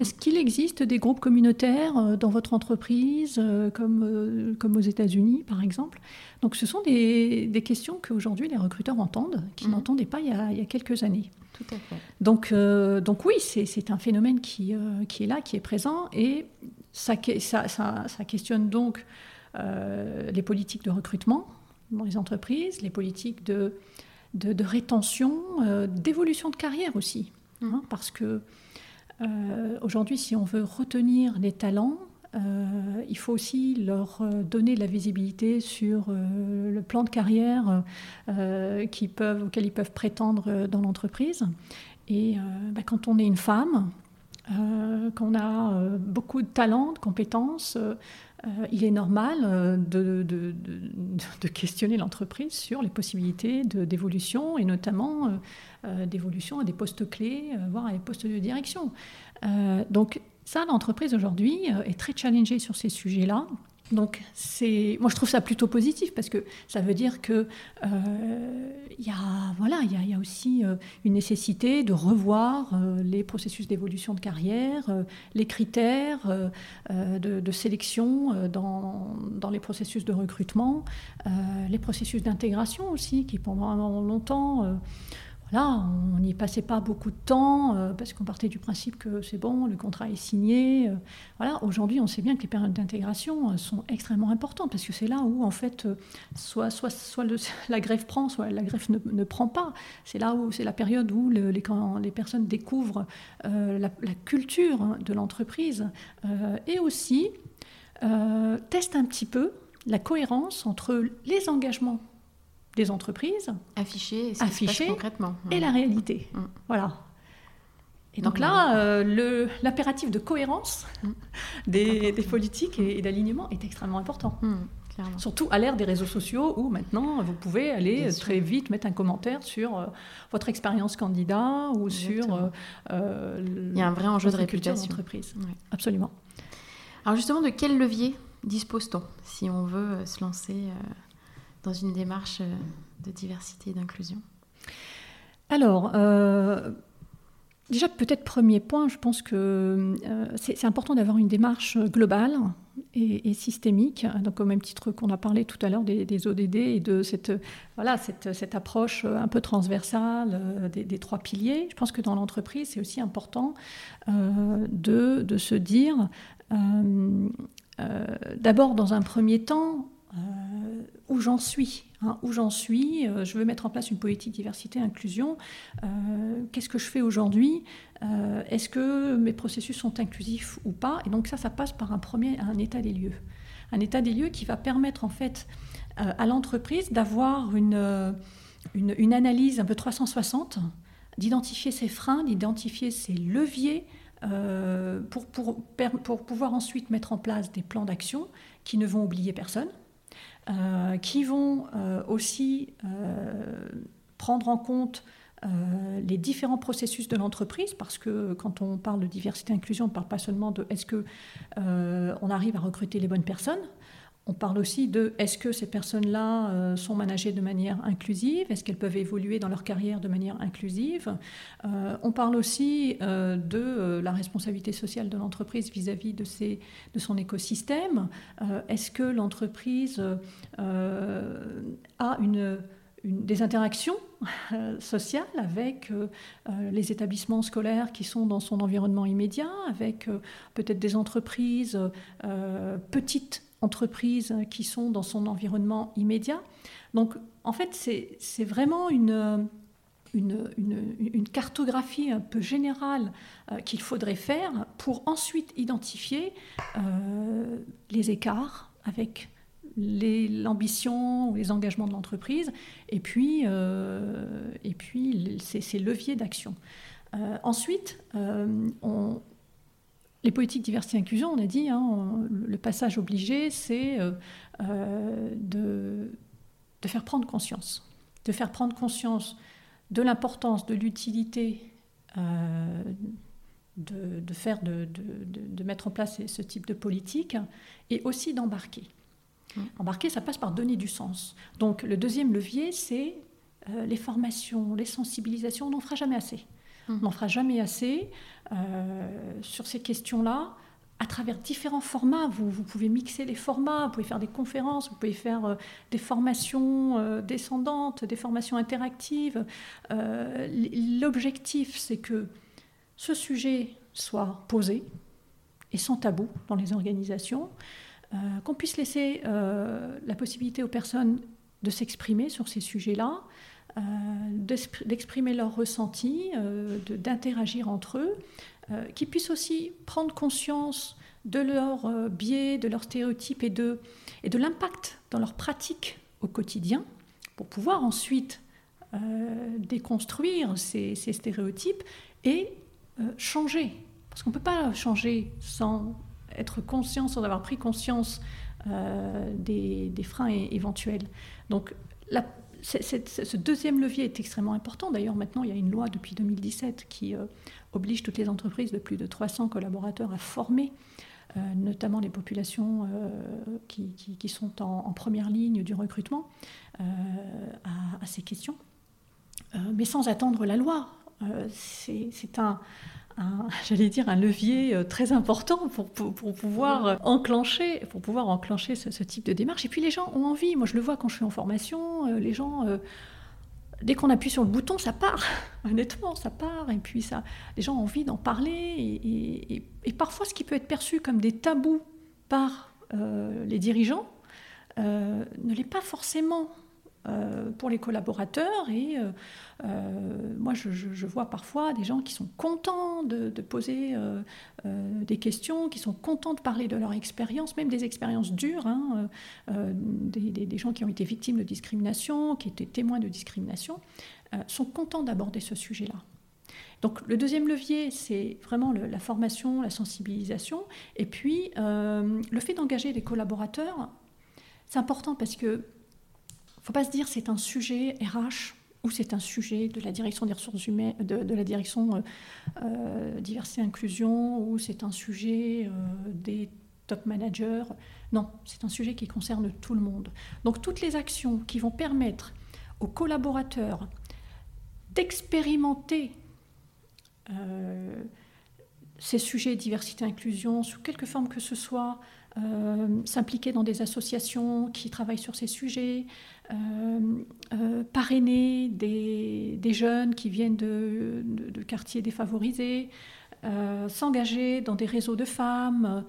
est-ce qu'il existe des groupes communautaires euh, dans votre entreprise, euh, comme, euh, comme aux États-Unis, par exemple? Donc, ce sont des, des questions qu'aujourd'hui les recruteurs entendent, qu'ils mhm. n'entendaient pas il y, a, il y, a, quelques années. Tout à fait. Donc, donc oui, c'est un phénomène qui, qui est là, qui est présent, et ça, ça, ça, ça questionne donc les politiques de recrutement dans les entreprises, les politiques de, de, de rétention, d'évolution de carrière aussi. Hein, mhm. parce que euh, aujourd'hui, si on veut retenir les talents, euh, il faut aussi leur euh, donner la visibilité sur le plan de carrière qui peuvent, auquel ils peuvent prétendre dans l'entreprise. Et bah, quand on est une femme, qu'on a beaucoup de talents, de compétences, il est normal de, de, de, questionner l'entreprise sur les possibilités d'évolution et notamment d'évolution à des postes clés, euh, voire à des postes de direction. Euh, donc ça, l'entreprise aujourd'hui est très challengée sur ces sujets-là. Donc, c'est, moi, je trouve ça plutôt positif parce que ça veut dire que il y a, y, a, aussi une nécessité de revoir les processus d'évolution de carrière, les critères de, de, sélection dans, dans, les processus de recrutement, les processus d'intégration aussi qui pendant longtemps On n'y passait pas beaucoup de temps euh, parce qu'on partait du principe que c'est bon, le contrat est signé. Euh. Aujourd'hui, on sait bien que les périodes d'intégration euh, sont extrêmement importantes parce que c'est là où, en fait, soit, la grève prend, soit la grève ne, prend pas. C'est là où c'est la période où les, quand personnes découvrent la, culture de l'entreprise et aussi testent un petit peu la cohérence entre les engagements des entreprises. Affichées, affichées concrètement. Et la réalité. Mm. Voilà. Et donc, là, euh, l'impératif de cohérence mm. des, politiques et, d'alignement est extrêmement important. Mm. Surtout à l'ère des réseaux sociaux où maintenant vous pouvez aller très vite mettre un commentaire sur euh, votre expérience candidat ou sur. Euh, euh, Il y a un vrai enjeu de réputation. d'entreprise. Absolument. Alors justement, de quel levier dispose-t-on si on veut se lancer dans une démarche de diversité et d'inclusion Alors, Déjà, peut-être premier point, je pense que euh, c'est important d'avoir une démarche globale et, systémique. Donc, au même titre qu'on a parlé tout à l'heure des, ODD et de cette, voilà, cette, cette approche un peu transversale euh, des, trois piliers, je pense que dans l'entreprise, c'est aussi important euh, de, de, se dire, d'abord, dans un premier temps, où j'en suis Hein, où j'en suis, euh, je veux mettre en place une politique diversité inclusion, euh, qu'est-ce que je fais aujourd'hui, euh, est-ce que mes processus sont inclusifs ou pas, et donc ça, ça passe par un premier, un état des lieux, un état des lieux qui va permettre en fait à l'entreprise d'avoir une, une, analyse un peu 360, d'identifier ses freins, d'identifier ses leviers. pour, pour, pour pouvoir ensuite mettre en place des plans d'action qui ne vont oublier personne, euh, qui vont euh, aussi euh, prendre en compte les différents processus de l'entreprise, parce que quand on parle de diversité et inclusion, on ne parle pas seulement de est-ce que on arrive à recruter les bonnes personnes, on parle aussi de est-ce que ces personnes-là euh, sont managées de manière inclusive? Est-ce qu'elles peuvent évoluer dans leur carrière de manière inclusive? Euh, On parle aussi euh, de la responsabilité sociale de l'entreprise vis-à-vis de, son écosystème. est-ce que l'entreprise a une, des interactions sociales avec les établissements scolaires qui sont dans son environnement immédiat, avec peut-être des entreprises petites entreprises qui sont dans son environnement immédiat. Donc, en fait, c'est vraiment une, une, cartographie un peu générale euh, qu'il faudrait faire pour ensuite identifier euh, les écarts avec l'ambition ou les engagements de l'entreprise et puis, euh, et puis ces, leviers d'action. ensuite, on, les politiques diversité et inclusion, on a dit, hein, le passage obligé, c'est euh, euh, de, de, faire prendre conscience, de faire prendre conscience de l'importance, de l'utilité euh, de, de, faire, de, de, mettre en place ce type de politique, et aussi d'embarquer. Mmh. Embarquer, ça passe par donner du sens. Donc le deuxième levier, c'est les formations, les sensibilisations, on n'en fera jamais assez. On n'en fera jamais assez euh, sur ces questions-là. À travers différents formats, vous, pouvez mixer les formats, vous pouvez faire des conférences, vous pouvez faire euh, des formations euh, descendantes, des formations interactives. L'objectif, c'est que ce sujet soit posé et sans tabou dans les organisations, qu'on puisse laisser la possibilité aux personnes de s'exprimer sur ces sujets-là, d'exprimer leurs ressentis, euh, d'interagir entre eux, euh, qui puissent aussi prendre conscience de leurs biais, de leurs stéréotypes et de, et de l'impact dans leur pratique au quotidien, pour pouvoir ensuite déconstruire ces, stéréotypes et changer. Parce qu'on ne peut pas changer sans être conscient, sans avoir pris conscience des, des, freins éventuels. Donc la, ce deuxième levier est extrêmement important. D'ailleurs, maintenant, il y a une loi depuis 2017 qui euh, oblige toutes les entreprises de plus de 300 collaborateurs à former euh, notamment les populations euh, qui, sont en, première ligne du recrutement à, ces questions. mais sans attendre la loi. c'est un, j'allais dire, un levier euh, très important pour, pour, pouvoir euh, enclencher, pour pouvoir enclencher ce, type de démarche. Et puis les gens ont envie. Moi, je le vois quand je suis en formation. Euh, les gens, dès qu'on appuie sur le bouton, ça part. Honnêtement, ça part. Et puis ça, les gens ont envie d'en parler. Et, et, parfois, ce qui peut être perçu comme des tabous par les dirigeants ne l'est pas forcément euh, pour les collaborateurs. Et euh, euh, moi, je, vois parfois des gens qui sont contents de, poser des questions, qui sont contents de parler de leur expérience, même des expériences dures, hein, des, gens qui ont été victimes de discrimination, qui étaient témoins de discrimination, sont contents d'aborder ce sujet-là. Donc le deuxième levier, c'est vraiment la formation, la sensibilisation, et puis le fait d'engager des collaborateurs c'est important parce que faut pas se dire c'est un sujet RH ou c'est un sujet de la direction des ressources humaines, de, la direction euh, diversité et inclusion, ou c'est un sujet des top managers. Non, c'est un sujet qui concerne tout le monde. Donc toutes les actions qui vont permettre aux collaborateurs d'expérimenter euh, ces sujets diversité inclusion sous quelque forme que ce soit, euh, s'impliquer dans des associations qui travaillent sur ces sujets, euh, parrainer des, jeunes qui viennent de, quartiers défavorisés, s'engager dans des réseaux de femmes,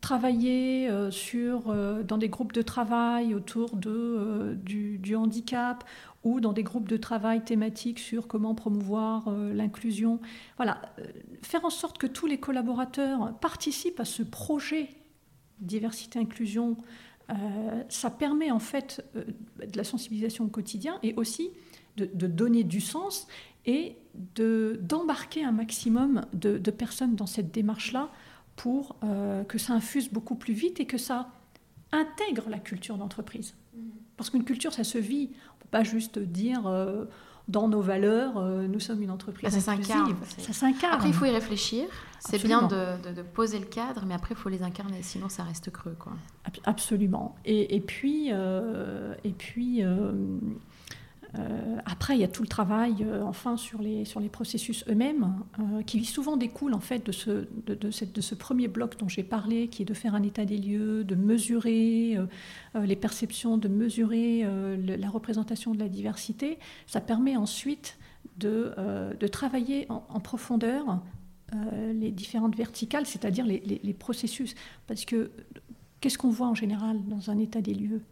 travailler sur, dans des groupes de travail autour de, du, handicap ou dans des groupes de travail thématiques sur comment promouvoir euh, l'inclusion. Voilà, euh, faire en sorte que tous les collaborateurs participent à ce projet diversité-inclusion, euh, ça permet en fait de la sensibilisation au quotidien et aussi de, donner du sens et d'embarquer un maximum de, personnes dans cette démarche-là pour que ça infuse beaucoup plus vite et que ça intègre la culture d'entreprise. Mmh. Parce qu'une culture, ça se vit pas juste dire euh, dans nos valeurs, euh, nous sommes une entreprise bah, ça inclusive. Ça s'incarne. Après, il faut y réfléchir. C'est bien de, de, poser le cadre, mais après, il faut les incarner, sinon ça reste creux. Quoi. Absolument. Et, et puis, euh, et puis euh, après, il y a tout le travail, euh, enfin, sur les, sur les processus eux-mêmes, euh, qui souvent découlent en fait de ce, de, de ce premier bloc dont j'ai parlé, qui est de faire un état des lieux, de mesurer les perceptions, de mesurer la représentation de la diversité. Ça permet ensuite de, de travailler en, profondeur les différentes verticales, c'est-à-dire les, les, les processus. Parce que qu'est-ce qu'on voit en général dans un état des lieux?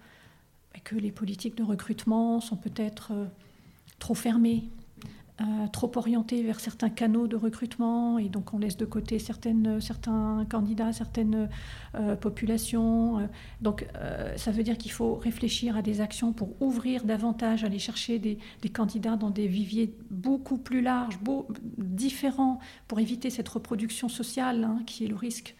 Que les politiques de recrutement sont peut-être euh, trop fermées, euh, trop orientées vers certains canaux de recrutement, et donc on laisse de côté certaines, certains candidats, certaines euh, populations. donc ça veut dire qu'il faut réfléchir à des actions pour ouvrir davantage, aller chercher des, candidats dans des viviers beaucoup plus larges, différents, pour éviter cette reproduction sociale hein, qui est le risque euh,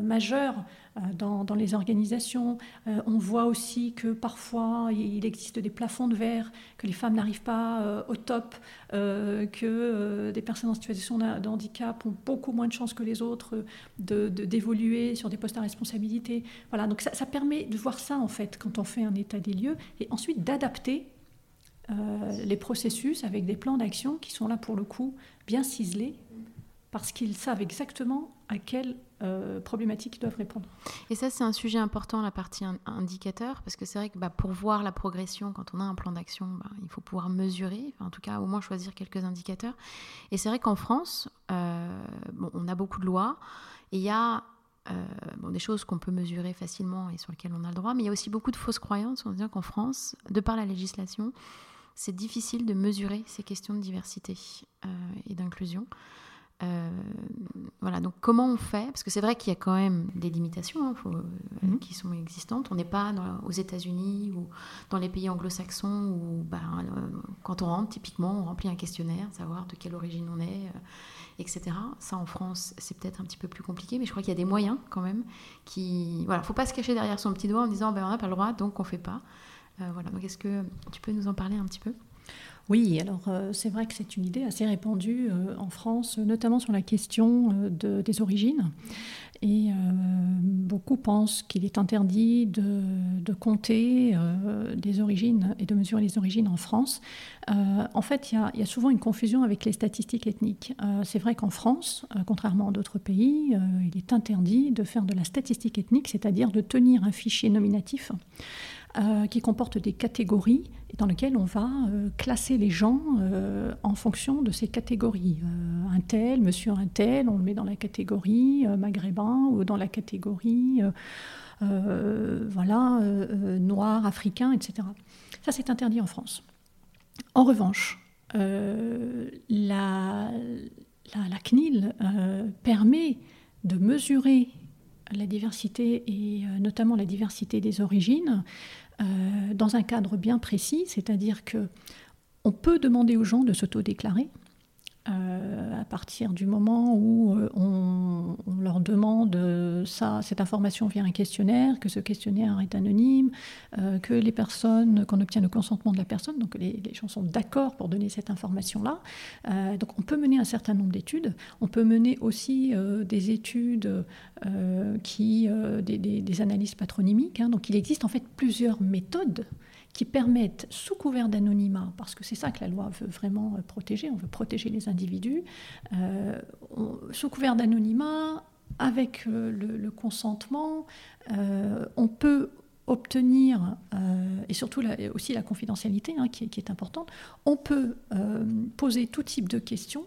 majeur euh, dans, les organisations. Euh, on voit aussi que parfois il existe des plafonds de verre, que les femmes n'arrivent pas au top, que des personnes en situation de handicap ont beaucoup moins de chances que les autres d'évoluer de, sur des postes à responsabilité. Voilà, donc ça, permet de voir ça en fait quand on fait un état des lieux et ensuite d'adapter les processus avec des plans d'action qui sont là pour le coup bien ciselés parce qu'ils savent exactement à quelle euh, problématique ils doivent répondre. Et ça, c'est un sujet important, la partie indicateur, parce que c'est vrai que bah, pour voir la progression, quand on a un plan d'action, bah, il faut pouvoir mesurer, en tout cas au moins choisir quelques indicateurs. Et c'est vrai qu'en France, euh, on a beaucoup de lois, et il y a euh, des choses qu'on peut mesurer facilement et sur lesquelles on a le droit, mais il y a aussi beaucoup de fausses croyances en disant qu'en France, de par la législation, c'est difficile de mesurer ces questions de diversité et d'inclusion. Euh, voilà, donc comment on fait? Parce que c'est vrai qu'il y a quand même des limitations hein, euh, mhm. qui sont existantes. On n'est pas aux États-Unis ou dans les pays anglo-saxons où bah, euh, quand on rentre, typiquement, on remplit un questionnaire, savoir de quelle origine on est, etc. Ça, en France, c'est peut-être un petit peu plus compliqué, mais je crois qu'il y a des moyens quand même qui. Voilà, faut pas se cacher derrière son petit doigt en disant ben, on n'a pas le droit, donc on fait pas. voilà, donc est-ce que tu peux nous en parler un petit peu? Oui, alors euh, c'est vrai que c'est une idée assez répandue euh, en France, notamment sur la question euh, des origines. Et beaucoup pensent qu'il est interdit de, compter des origines et de mesurer les origines en France. en fait, il y, a souvent une confusion avec les statistiques ethniques. c'est vrai qu'en France, contrairement à d'autres pays, il est interdit de faire de la statistique ethnique, c'est-à-dire de tenir un fichier nominatif euh, qui comporte des catégories dans lesquelles on va euh, classer les gens euh, en fonction de ces catégories. un tel, monsieur un tel, on le met dans la catégorie maghrébin ou dans la catégorie voilà, noir, africain, etc. Ça, c'est interdit en France. En revanche, la, la, CNIL permet de mesurer la diversité et euh, notamment la diversité des origines euh, dans un cadre bien précis, c'est-à-dire que on peut demander aux gens de s'autodéclarer euh, à partir du moment où on, leur demande ça, cette information via un questionnaire, que ce questionnaire est anonyme, que les personnes, qu'on obtient le consentement de la personne, donc les, gens sont d'accord pour donner cette information-là. donc on peut mener un certain nombre d'études. On peut mener aussi des études qui, des, analyses patronymiques. Hein. donc il existe en fait plusieurs méthodes qui permettent, sous couvert d'anonymat, parce que c'est ça que la loi veut vraiment euh, protéger, on veut protéger les euh, sous couvert d'anonymat, avec euh, le, consentement, on peut obtenir, et surtout aussi la confidentialité hein, qui, qui, est importante, on peut poser tout type de questions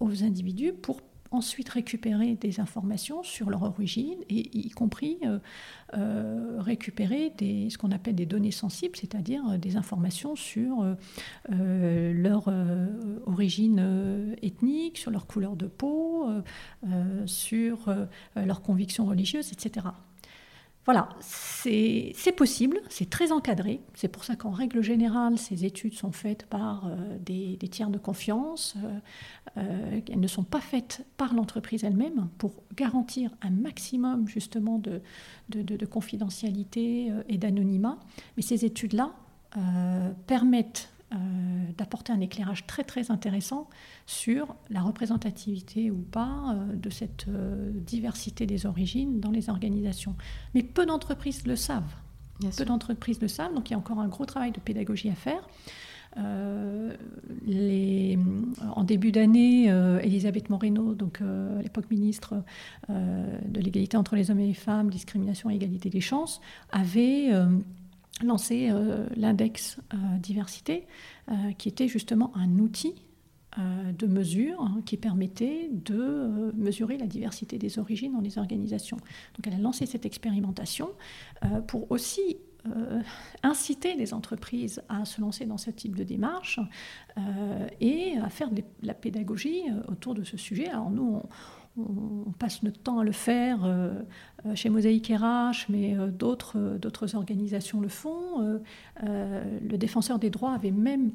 aux individus pour ensuite récupérer des informations sur leur origine, et y compris euh, euh, récupérer des, ce qu'on appelle des données sensibles, c'est-à-dire euh, des informations sur leur origine ethnique, sur leur couleur de peau, sur leurs convictions religieuses, etc. Voilà, c'est possible, c'est très encadré. C'est pour ça qu'en règle générale, ces études sont faites par euh, des, tiers de confiance. Euh, euh, elles ne sont pas faites par l'entreprise elle-même pour garantir un maximum justement de, de confidentialité et d'anonymat. Mais ces études-là permettent euh, d'apporter un éclairage très très intéressant sur la représentativité ou pas euh, de cette euh, diversité des origines dans les organisations. Mais peu d'entreprises le savent. peu d'entreprises le savent, donc il y a encore un gros travail de pédagogie à faire. les, en début d'année, Elisabeth Moreno, donc à l'époque ministre de l'égalité entre les hommes et les femmes, discrimination et égalité des chances, avait lancé euh, l'index euh, diversité, euh, qui était justement un outil de mesure hein, qui permettait de mesurer la diversité des origines dans les organisations. Donc elle a lancé cette expérimentation pour aussi inciter les entreprises à se lancer dans ce type de démarche et à faire de la pédagogie autour de ce sujet. Alors nous, on passe notre temps à le faire euh, euh, chez Mosaïque RH, mais euh, d'autres, organisations le font. le défenseur des droits avait même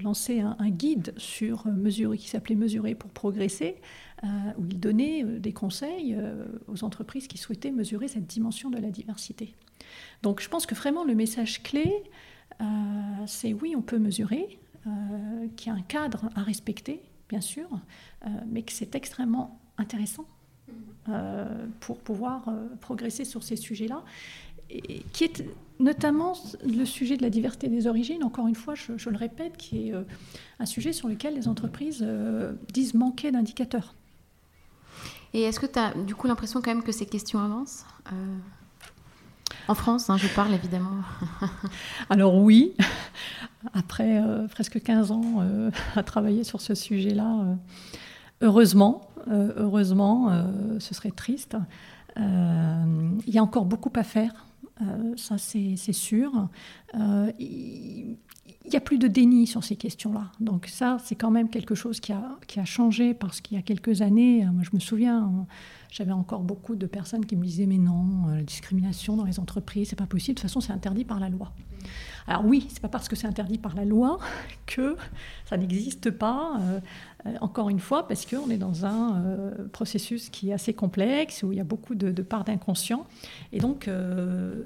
lancé un, guide sur mesurer, qui s'appelait Mesurer pour progresser, où il donnait des conseils aux entreprises qui souhaitaient mesurer cette dimension de la diversité. Donc je pense que vraiment le message clé, c'est oui, on peut mesurer, qu'il y a un cadre à respecter, bien sûr, euh, mais que c'est extrêmement intéressant euh, pour pouvoir euh, progresser sur ces sujets-là, et qui est notamment le sujet de la diversité des origines, encore une fois, je, le répète, qui est un sujet sur lequel les entreprises disent manquer d'indicateurs. Et est-ce que tu as du coup l'impression quand même que ces questions avancent En France, hein, je parle évidemment. Alors oui, après presque 15 ans à travailler sur ce sujet-là, Heureusement, euh, heureusement, euh, ce serait triste. Euh, il y a encore beaucoup à faire, ça c'est sûr. il n'y a plus de déni sur ces questions-là. Donc ça, c'est quand même quelque chose qui a, qui a changé parce qu'il y a quelques années, moi je me souviens, j'avais encore beaucoup de personnes qui me disaient mais non, la discrimination dans les entreprises, c'est pas possible, de toute façon c'est interdit par la loi. Alors oui, c'est pas parce que c'est interdit par la loi que ça n'existe pas. Euh, euh, encore une fois, parce qu'on est dans un euh, processus qui est assez complexe, où il y a beaucoup de, parts d'inconscient. Et donc,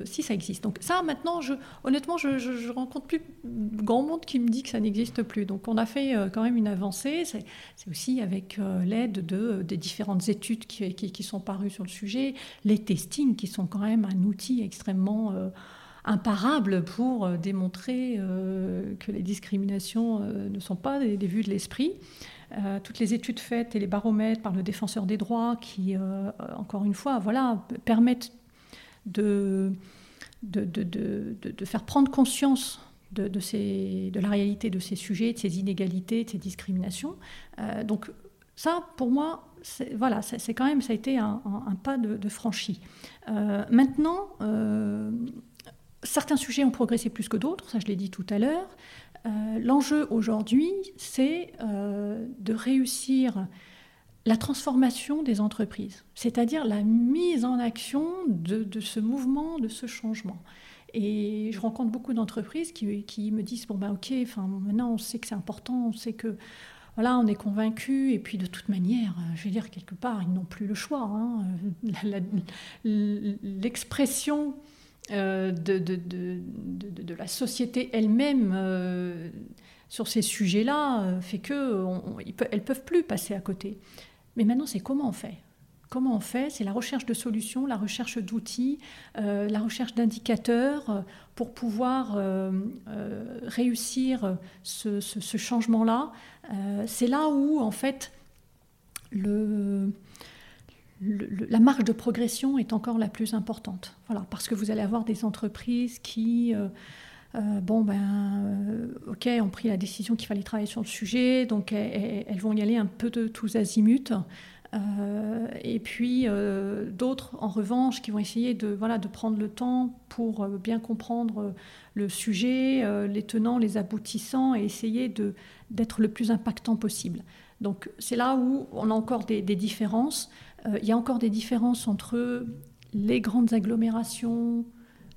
si ça existe. Donc ça, maintenant, je, honnêtement, je, ne rencontre plus grand monde qui me dit que ça n'existe plus. Donc on a fait quand même une avancée. C'est aussi avec l'aide de, des différentes études qui, sont parues sur le sujet, les testings, qui sont quand même un outil extrêmement imparable pour euh, démontrer euh, que les discriminations euh, ne sont pas des, vues de l'esprit. toutes les études faites et les baromètres par le défenseur des droits qui, encore une fois, voilà, permettent de, de, de, de faire prendre conscience ces, de, la réalité de ces sujets, de ces inégalités, de ces discriminations. donc ça, pour moi, voilà, c'est quand même, ça a été un, pas de, franchi. maintenant, Certains sujets ont progressé plus que d'autres, ça je l'ai dit tout à l'heure. Euh, l'enjeu aujourd'hui, c'est euh, de réussir la transformation des entreprises, c'est-à-dire la mise en action de, ce mouvement, de ce changement. Et je rencontre beaucoup d'entreprises qui, me disent bon ben ok, enfin maintenant on sait que c'est important, on sait que voilà, on est convaincu, et puis de toute manière, je veux dire, quelque part, ils n'ont plus le choix. Hein. L'expression de, de, de, de, la société elle-même sur ces sujets-là fait qu'elles ne peuvent plus passer à côté. Mais maintenant, c'est comment on fait? Comment on fait C'est la recherche de solutions, la recherche d'outils, euh, la recherche d'indicateurs euh, pour pouvoir euh, réussir ce, changement-là. c'est là où, en fait, la marge de progression est encore la plus importante. Parce que vous allez avoir des entreprises qui... bon, ben, ok, ont pris la décision qu'il fallait travailler sur le sujet, donc elles vont y aller un peu de tous azimuts. Euh, et puis euh, d'autres, en revanche, qui vont essayer de, voilà, de prendre le temps pour euh, bien comprendre le sujet, les tenants, les aboutissants, et essayer d'être le plus impactant possible. Donc c'est là où on a encore des, différences. il y a encore des différences entre les grandes agglomérations,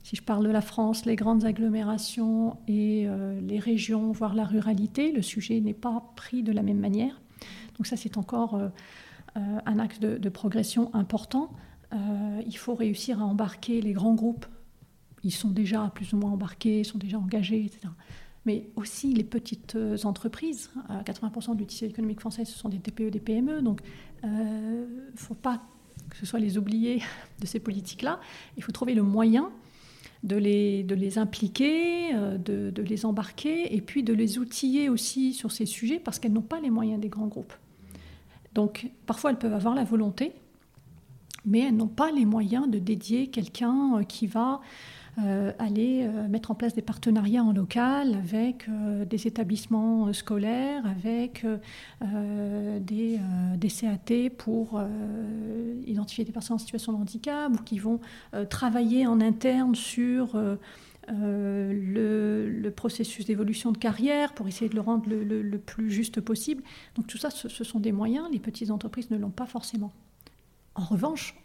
si je parle de la France, les grandes agglomérations et les régions, voire la ruralité. Le sujet n'est pas pris de la même manière. Donc ça, c'est encore un axe de, progression important. Euh, il faut réussir à embarquer les grands groupes. Ils sont déjà plus ou moins embarqués, sont déjà engagés, etc mais aussi les petites euh, entreprises. 80% du tissu économique français, ce sont des TPE, des PME. Donc, il ne faut pas que ce soit les oubliés de ces politiques-là. Il faut trouver le moyen de les, de les impliquer, de, de, les embarquer, et puis de les outiller aussi sur ces sujets, parce qu'elles n'ont pas les moyens des grands groupes. Donc parfois elles peuvent avoir la volonté, mais elles n'ont pas les moyens de dédier quelqu'un euh, qui va euh, aller euh, mettre en place des partenariats en local avec des établissements scolaires, avec des, des, CAT pour identifier des personnes en situation de handicap ou qui vont travailler en interne sur euh, le, processus d'évolution de carrière pour essayer de le rendre le, plus juste possible. Donc tout ça, ce, sont des moyens, les petites entreprises ne l'ont pas forcément. En revanche,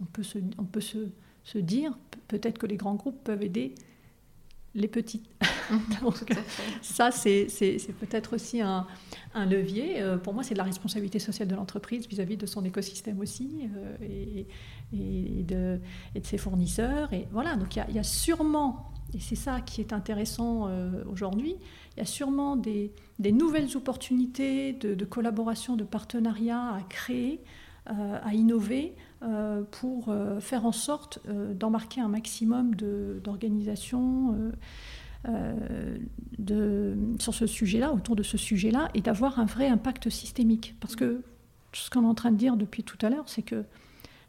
on peut se, on peut se, se dire peut-être que les grands groupes peuvent aider les petites. Donc, ça, c'est peut-être aussi un, un, levier. Euh, pour moi, c'est de la responsabilité sociale de l'entreprise vis-à-vis de son écosystème aussi euh, et, et, de, et, de, ses fournisseurs. Et voilà, donc il y, y, a sûrement et c'est ça qui est intéressant euh, aujourd'hui. Il y a sûrement des, nouvelles opportunités de, collaboration, de partenariat à créer, euh, à innover euh, pour faire en sorte d'embarquer un maximum d'organisations sur ce sujet-là, autour de ce sujet-là, et d'avoir un vrai impact systémique. Parce que ce qu'on est en train de dire depuis tout à l'heure, c'est que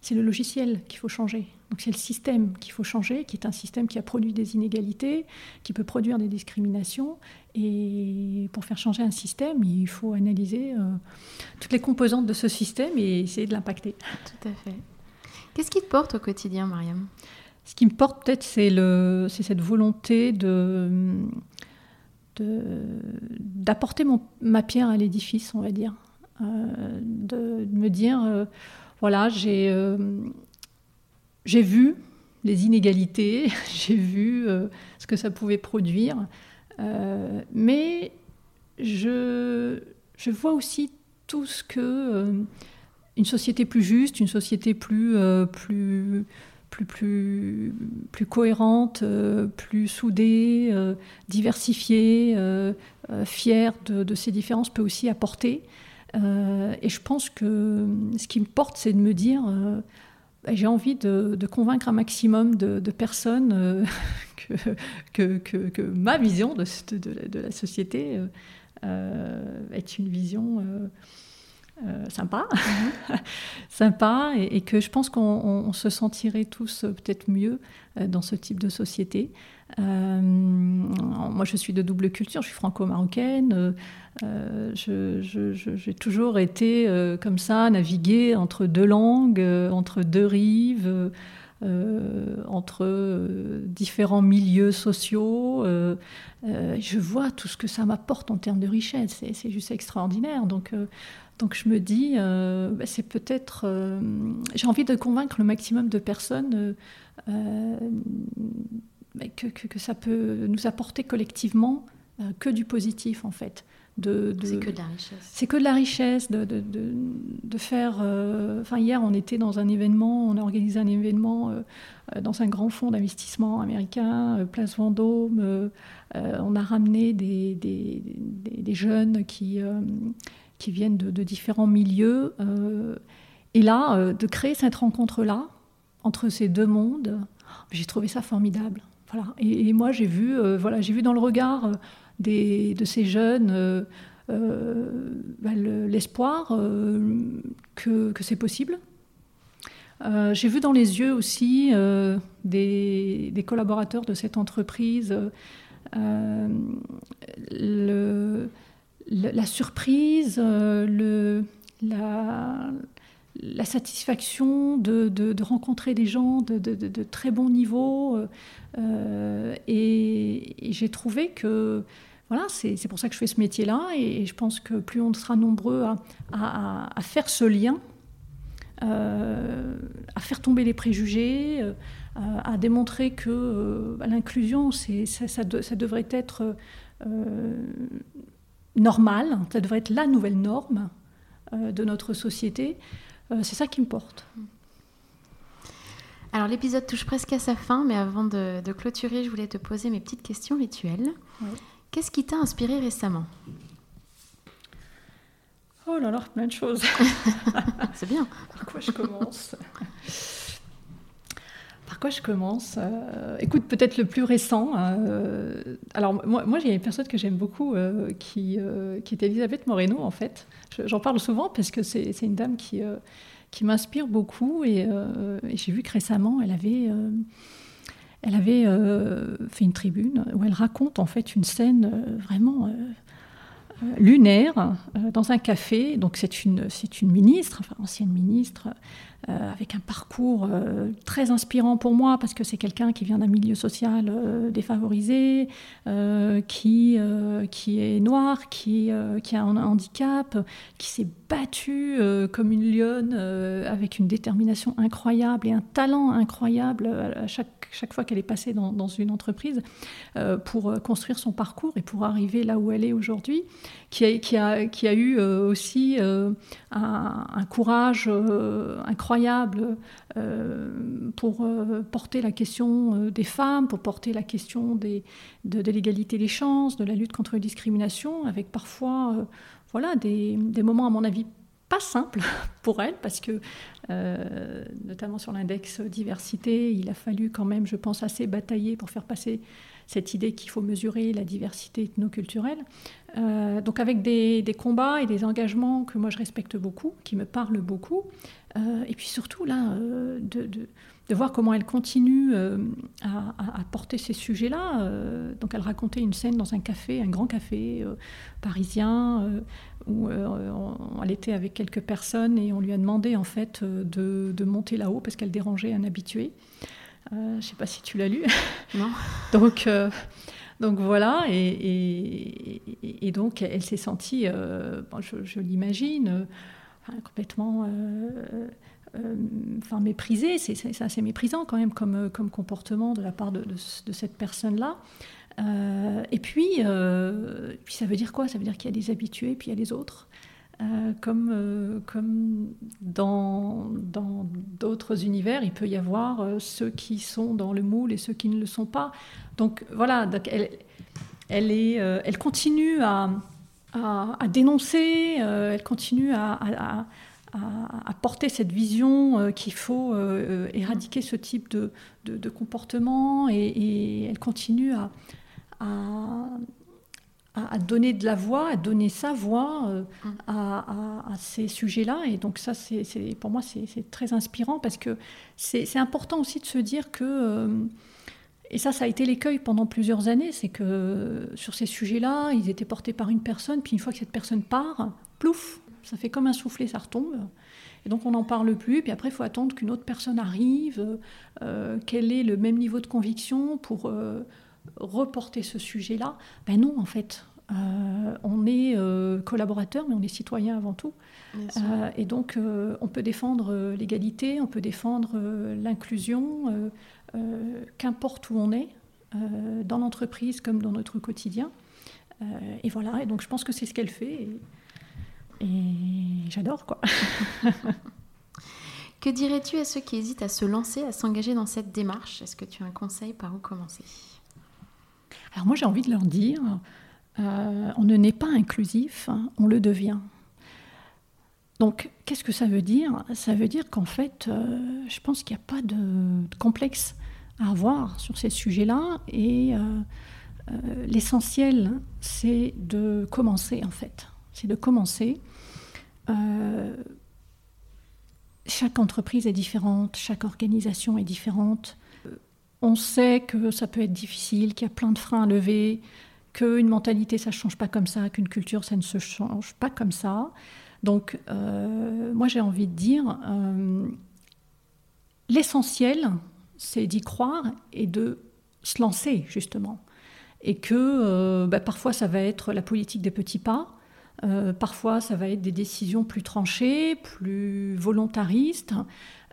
c'est le logiciel qu'il faut changer. Donc c'est le système qu'il faut changer, qui est un système qui a produit des inégalités, qui peut produire des discriminations. Et pour faire changer un système, il faut analyser euh, toutes les composantes de ce système et essayer de l'impacter. Tout à fait. Qu'est-ce qui te porte au quotidien, Mariam? Ce qui me porte peut-être, c'est, le, c'est cette volonté de, d'apporter ma pierre à l'édifice, on va dire. Euh, de, me dire, euh, voilà, j'ai j'ai vu les inégalités, j'ai vu euh, ce que ça pouvait produire, euh, mais je, je, vois aussi tout ce que euh, une société plus juste, une société plus, plus, plus, plus, cohérente, plus soudée, diversifiée, fière de, de, ces différences peut aussi apporter. et je pense que ce qui me porte, c'est de me dire j'ai envie de, convaincre un maximum de, personnes euh, que, ma vision de, la, société euh, euh, est une vision sympa, sympa, et, que je pense qu'on se sentirait tous peut-être mieux dans ce type de société. Moi, je suis de double culture, je suis franco-marocaine. Euh, j'ai toujours été euh, comme ça, naviguer entre deux langues, euh, entre deux rives, entre différents milieux sociaux. je vois tout ce que ça m'apporte en termes de richesse, c'est juste extraordinaire. Donc, donc je me dis, bah, c'est peut-être... j'ai envie de convaincre le maximum de personnes que, que, que, ça peut nous apporter collectivement que du positif en fait de, c'est que de la richesse. C'est que de la richesse, de, faire. Euh, enfin, hier, on était dans un événement, on a organisé un événement euh, dans un grand fonds d'investissement américain, Place Vendôme. on a ramené des, des, des, jeunes qui, qui viennent de, différents milieux. et là, de créer cette rencontre-là, entre ces deux mondes, j'ai trouvé ça formidable. Et, moi, j'ai vu, voilà, j'ai vu dans le regard de ces jeunes euh, euh, bah, l'espoir euh, que, c'est possible. J'ai vu dans les yeux aussi des, collaborateurs de cette entreprise la surprise, le, la, la satisfaction de, rencontrer des gens de, très bon niveau. et j'ai trouvé que voilà, c'est pour ça que je fais ce métier-là et, je pense que plus on sera nombreux à, faire ce lien, euh, à faire tomber les préjugés, euh, à, démontrer que euh, l'inclusion, ça, ça, devrait être normal, ça devrait être la nouvelle norme de notre société, c'est ça qui me porte. Alors l'épisode touche presque à sa fin, mais avant de, clôturer, je voulais te poser mes petites questions rituelles. Qu'est-ce qui t'a inspiré récemment? Oh là là, plein de choses. C'est bien. Par quoi je commence? Par quoi je commence? Euh, Écoute, peut-être le plus récent. Euh, alors, moi, moi, a une personne que j'aime beaucoup euh, qui, qui est Elisabeth Moreno, en fait. J'en parle souvent parce que c'est une dame qui, qui m'inspire beaucoup. Et, j'ai vu que récemment, elle avait elle avait euh, fait une tribune où elle raconte en fait une scène euh, vraiment euh, lunaire dans un café. Donc c'est une, c'est une ministre, ancienne ministre, euh, avec un parcours euh, très inspirant pour moi parce que c'est quelqu'un qui vient d'un milieu social euh, défavorisé, qui, qui est noir, qui, qui a un handicap, qui s'est battu comme une lionne avec une détermination incroyable et un talent incroyable à chaque, chaque fois qu'elle est passée dans, une entreprise pour construire son parcours et pour arriver là où elle est aujourd'hui, qui a, a, eu aussi un, courage incroyable euh, pour euh, porter la question euh, des femmes, pour porter la question des, de, l'égalité des chances, de la lutte contre la discrimination, avec parfois voilà, des, des, moments, à mon avis, pas simples pour elle, parce que, notamment sur l'index diversité, il a fallu quand même, je pense, assez batailler pour faire passer cette idée qu'il faut mesurer la diversité ethnoculturelle. Euh, donc avec des, combats et des engagements que moi je respecte beaucoup, qui me parlent beaucoup, euh, et puis surtout là, euh, de, de, voir comment elle continue à, porter ces sujets-là. donc elle racontait une scène dans un café, un grand café parisien, où elle était avec quelques personnes et on lui a demandé en fait de, de monter là-haut parce qu'elle dérangeait un habitué. je ne sais pas si tu l'as lu. Non. donc donc voilà, et, donc elle s'est sentie, euh, je, l'imagine, euh, complètement euh, enfin, méprisée. C'est assez méprisant quand même comme, comme comportement de la part de, cette personne-là. et puis, puis, ça veut dire quoi? Ça veut dire qu'il y a des habitués, puis il y a les autres. comme, comme dans d'autres univers, il peut y avoir ceux qui sont dans le moule et ceux qui ne le sont pas. Donc voilà, donc elle, elle, est, euh, elle continue à, à, dénoncer, euh, elle continue à, porter cette vision euh, qu'il faut éradiquer ce type de, de, comportement et, elle continue à, à, donner de la voix, à donner sa voix à, ces sujets-là. Et donc ça, c'est, pour moi, c'est, très inspirant parce que c'est, important aussi de se dire que et ça, ça a été l'écueil pendant plusieurs années, c'est que sur ces sujets-là, ils étaient portés par une personne, puis une fois que cette personne part, plouf, ça fait comme un soufflet, ça retombe. Et donc on n'en parle plus, puis après il faut attendre qu'une autre personne arrive, euh, quel est le même niveau de conviction pour euh, reporter ce sujet-là. Ben non, en fait, euh, on est euh, collaborateur, mais on est citoyen avant tout. Et donc, on peut défendre l'égalité, on peut défendre l'inclusion, qu'importe où on est, dans l'entreprise comme dans notre quotidien. et voilà, et donc je pense que c'est ce qu'elle fait. Et, j'adore, quoi. que dirais-tu à ceux qui hésitent à se lancer, à s'engager dans cette démarche? Est-ce que tu as un conseil par où commencer? Alors moi, j'ai envie de leur dire, on ne naît pas inclusif, hein, on le devient. Donc, qu'est-ce que ça veut dire? Ça veut dire qu'en fait, euh, je pense qu'il n'y a pas de, complexe à avoir sur ces sujets-là. Et euh, euh, l'essentiel, c'est de commencer, en fait. C'est de commencer. chaque entreprise est différente, chaque organisation est différente. On sait que ça peut être difficile, qu'il y a plein de freins à lever, qu'une mentalité, ça ne change pas comme ça, qu'une culture, ça ne se change pas comme ça. Donc, euh, moi, j'ai envie de dire, euh, l'essentiel, c'est d'y croire et de se lancer, justement. Et que euh, bah, parfois, ça va être la politique des petits pas. Parfois, ça va être des décisions plus tranchées, plus volontaristes.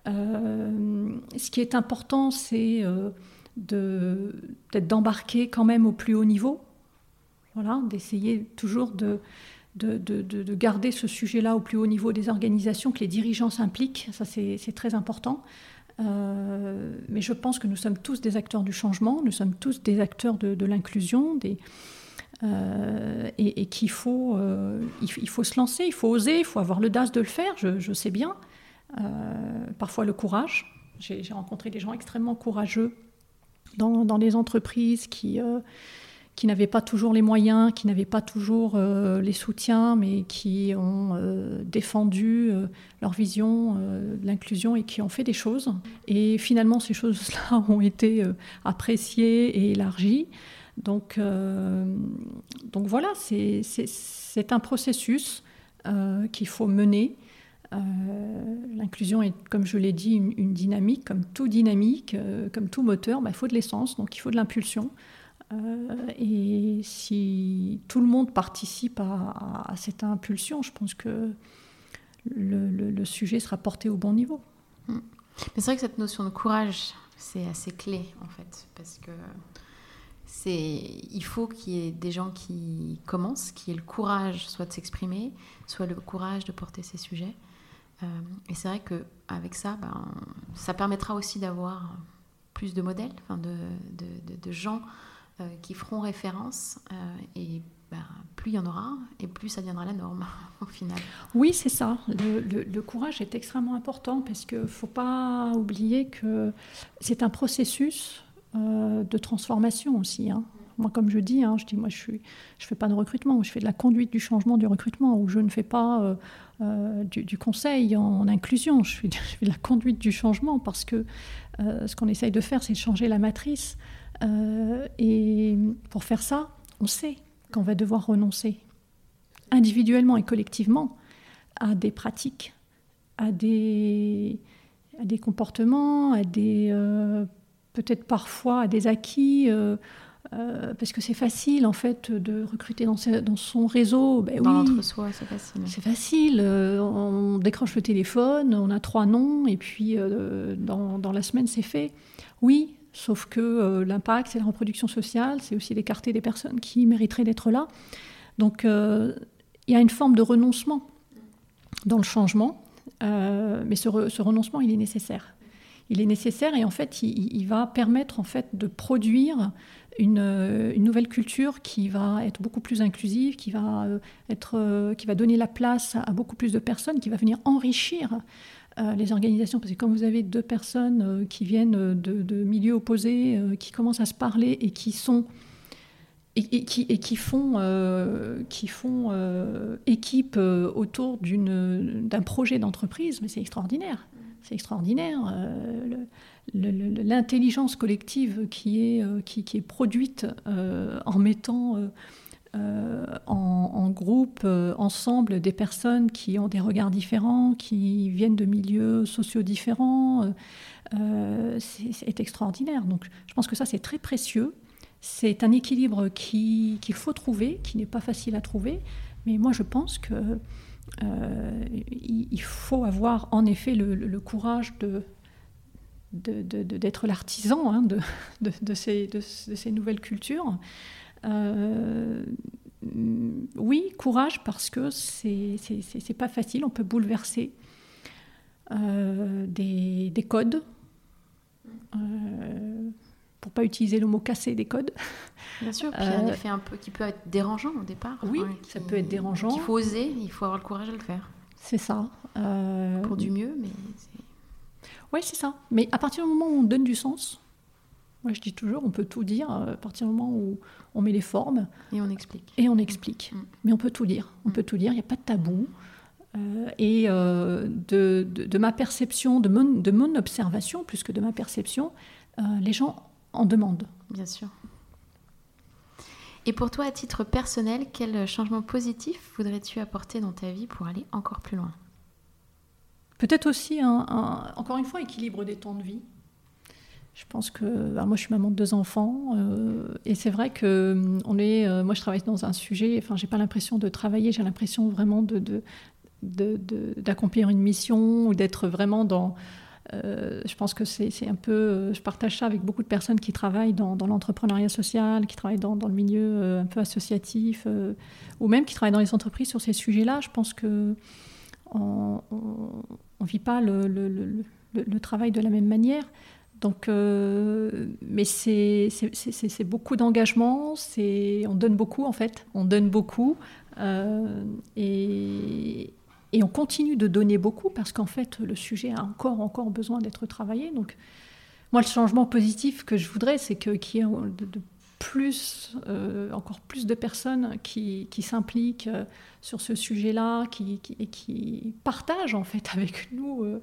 ce qui est important, c'est d'être d'embarquer quand même au plus haut niveau. Voilà, d'essayer toujours de, de, garder ce sujet-là au plus haut niveau des organisations, que les dirigeants s'impliquent, ça c'est très important. Euh, mais je pense que nous sommes tous des acteurs du changement, nous sommes tous des acteurs de, l'inclusion, euh, et, qu'il faut, euh, il, faut se lancer, il faut oser, il faut avoir l'audace de le faire, je, sais bien. parfois le courage. J'ai rencontré des gens extrêmement courageux dans, dans des entreprises qui qui n'avaient pas toujours les moyens, qui n'avaient pas toujours euh, les soutiens, mais qui ont euh, défendu euh, leur vision de l'inclusion et qui ont fait des choses. Et finalement, ces choses-là ont été appréciées et élargies. Donc, donc voilà, c'est un processus qu'il faut mener. L'inclusion est, comme je l'ai dit, une, dynamique, comme tout dynamique, comme tout moteur, bah, il faut de l'essence, donc il faut de l'impulsion. Euh, et si tout le monde participe à, cette impulsion, je pense que le, sujet sera porté au bon niveau. Mm. c'est vrai que cette notion de courage, c'est assez clé en fait, parce que il faut qu'il y ait des gens qui commencent, qui aient le courage soit de s'exprimer, soit le courage de porter ces sujets. Euh, et c'est vrai qu'avec ça, ben, ça permettra aussi d'avoir plus de modèles, enfin de, gens euh, qui feront référence euh, et bah, plus il y en aura et plus ça deviendra la norme au final. Oui, c'est ça. Le, courage est extrêmement important parce qu'il ne faut pas oublier que c'est un processus euh, de transformation aussi. Hein. Moi, comme je dis, hein, je dis, moi, je ne je fais pas de recrutement, je fais de la conduite du changement du recrutement, ou je ne fais pas du, conseil en, inclusion, je fais, de la conduite du changement parce que ce qu'on essaye de faire, c'est changer la matrice. Euh, et pour faire ça, on sait qu'on va devoir renoncer individuellement et collectivement à des pratiques, à des, à des comportements, à des euh, peut-être parfois à des acquis. Euh, parce que c'est facile en fait de recruter dans, dans son réseau. Ben oui, soi, c'est facile. C'est facile. on décroche le téléphone, on a trois noms et puis dans, dans, la semaine c'est fait. Oui, Sauf que euh, l'impact, c'est la reproduction sociale, c'est aussi d'écarter des personnes qui mériteraient d'être là. Donc euh, il y a une forme de renoncement dans le changement, euh, mais ce, renoncement, il est nécessaire. Il est nécessaire et en fait, il, va permettre en fait de produire une, nouvelle culture qui va être beaucoup plus inclusive, qui va, être, qui va donner la place à beaucoup plus de personnes, qui va venir enrichir les organisations, parce que quand vous avez deux personnes euh, qui viennent de, milieux opposés, euh, qui commencent à se parler et qui sont et, qui, et qui, font, euh, qui font équipe autour d'un projet d'entreprise, c'est extraordinaire. C'est extraordinaire. L'intelligence collective qui est, qui, qui est produite en mettant euh, en, groupe, euh, ensemble, des personnes qui ont des regards différents, qui viennent de milieux sociaux différents. Euh, c'est extraordinaire. Donc je pense que ça, c'est très précieux. C'est un équilibre qu'il faut trouver, qui n'est pas facile à trouver. Mais moi, je pense que il faut avoir en effet le, courage de, d'être l'artisan hein, de, de, ces, de, ces, nouvelles cultures. Euh, oui, courage parce que c'est pas facile. On peut bouleverser des, des, codes. Pour pas utiliser le mot casser des codes. Bien sûr, puis un effet un peu qui peut être dérangeant au départ. Oui, ça peut être dérangeant. Il faut oser, il faut avoir le courage de le faire. C'est ça. Pour du mieux, mais. Oui, c'est ça. Mais à partir du moment où on donne du sens, moi je dis toujours, on peut tout dire euh, à partir du moment où on met les formes. Et on explique. Et on explique. Mm. Mais on peut tout dire. On mm. peut tout dire, il n'y a pas de tabou. Euh, et euh, de, de, ma perception, de mon, de mon, observation, plus que de ma perception, les gens en demandent. Bien sûr. Et pour toi, à titre personnel, quel changement positif voudrais-tu apporter dans ta vie pour aller encore plus loin? Peut-être aussi, un, encore une fois, équilibre des temps de vie. Je pense que bah, moi, je suis maman de deux enfants, euh, et c'est vrai que hum, on est. Euh, moi, je travaille dans un sujet. Enfin, j'ai pas l'impression de travailler. J'ai l'impression vraiment de, d'accomplir une mission ou d'être vraiment dans. Euh, je pense que c'est un peu. Je partage ça avec beaucoup de personnes qui travaillent dans, l'entrepreneuriat social, qui travaillent dans, le milieu un peu associatif, ou même qui travaillent dans les entreprises sur ces sujets-là. Je pense que on ne vit pas le, travail de la même manière. Donc, euh, mais c'est beaucoup d'engagement, on donne beaucoup en fait, on donne beaucoup euh, et, et, on continue de donner beaucoup parce qu'en fait le sujet a encore, encore besoin d'être travaillé. Donc, moi, le changement positif que je voudrais, c'est qu'il y ait de, plus, euh, encore plus de personnes qui, qui s'impliquent sur ce sujet-là, qui, qui, et qui partagent en fait avec nous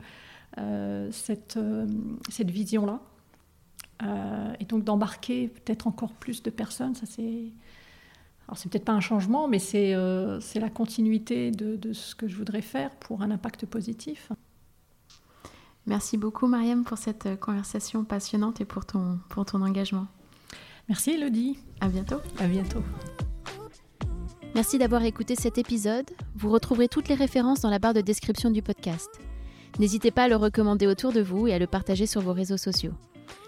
euh, cette, euh, cette vision-là. Euh, et donc d'embarquer peut-être encore plus de personnes, ça c'est... Alors c'est peut-être pas un changement, mais c'est c'est la continuité de, de, ce que je voudrais faire pour un impact positif. Merci beaucoup Mariam pour cette conversation passionnante et pour ton, pour ton engagement. Merci Elodie. À bientôt. À bientôt. Merci d'avoir écouté cet épisode. Vous retrouverez toutes les références dans la barre de description du podcast. N'hésitez pas à le recommander autour de vous et à le partager sur vos réseaux sociaux.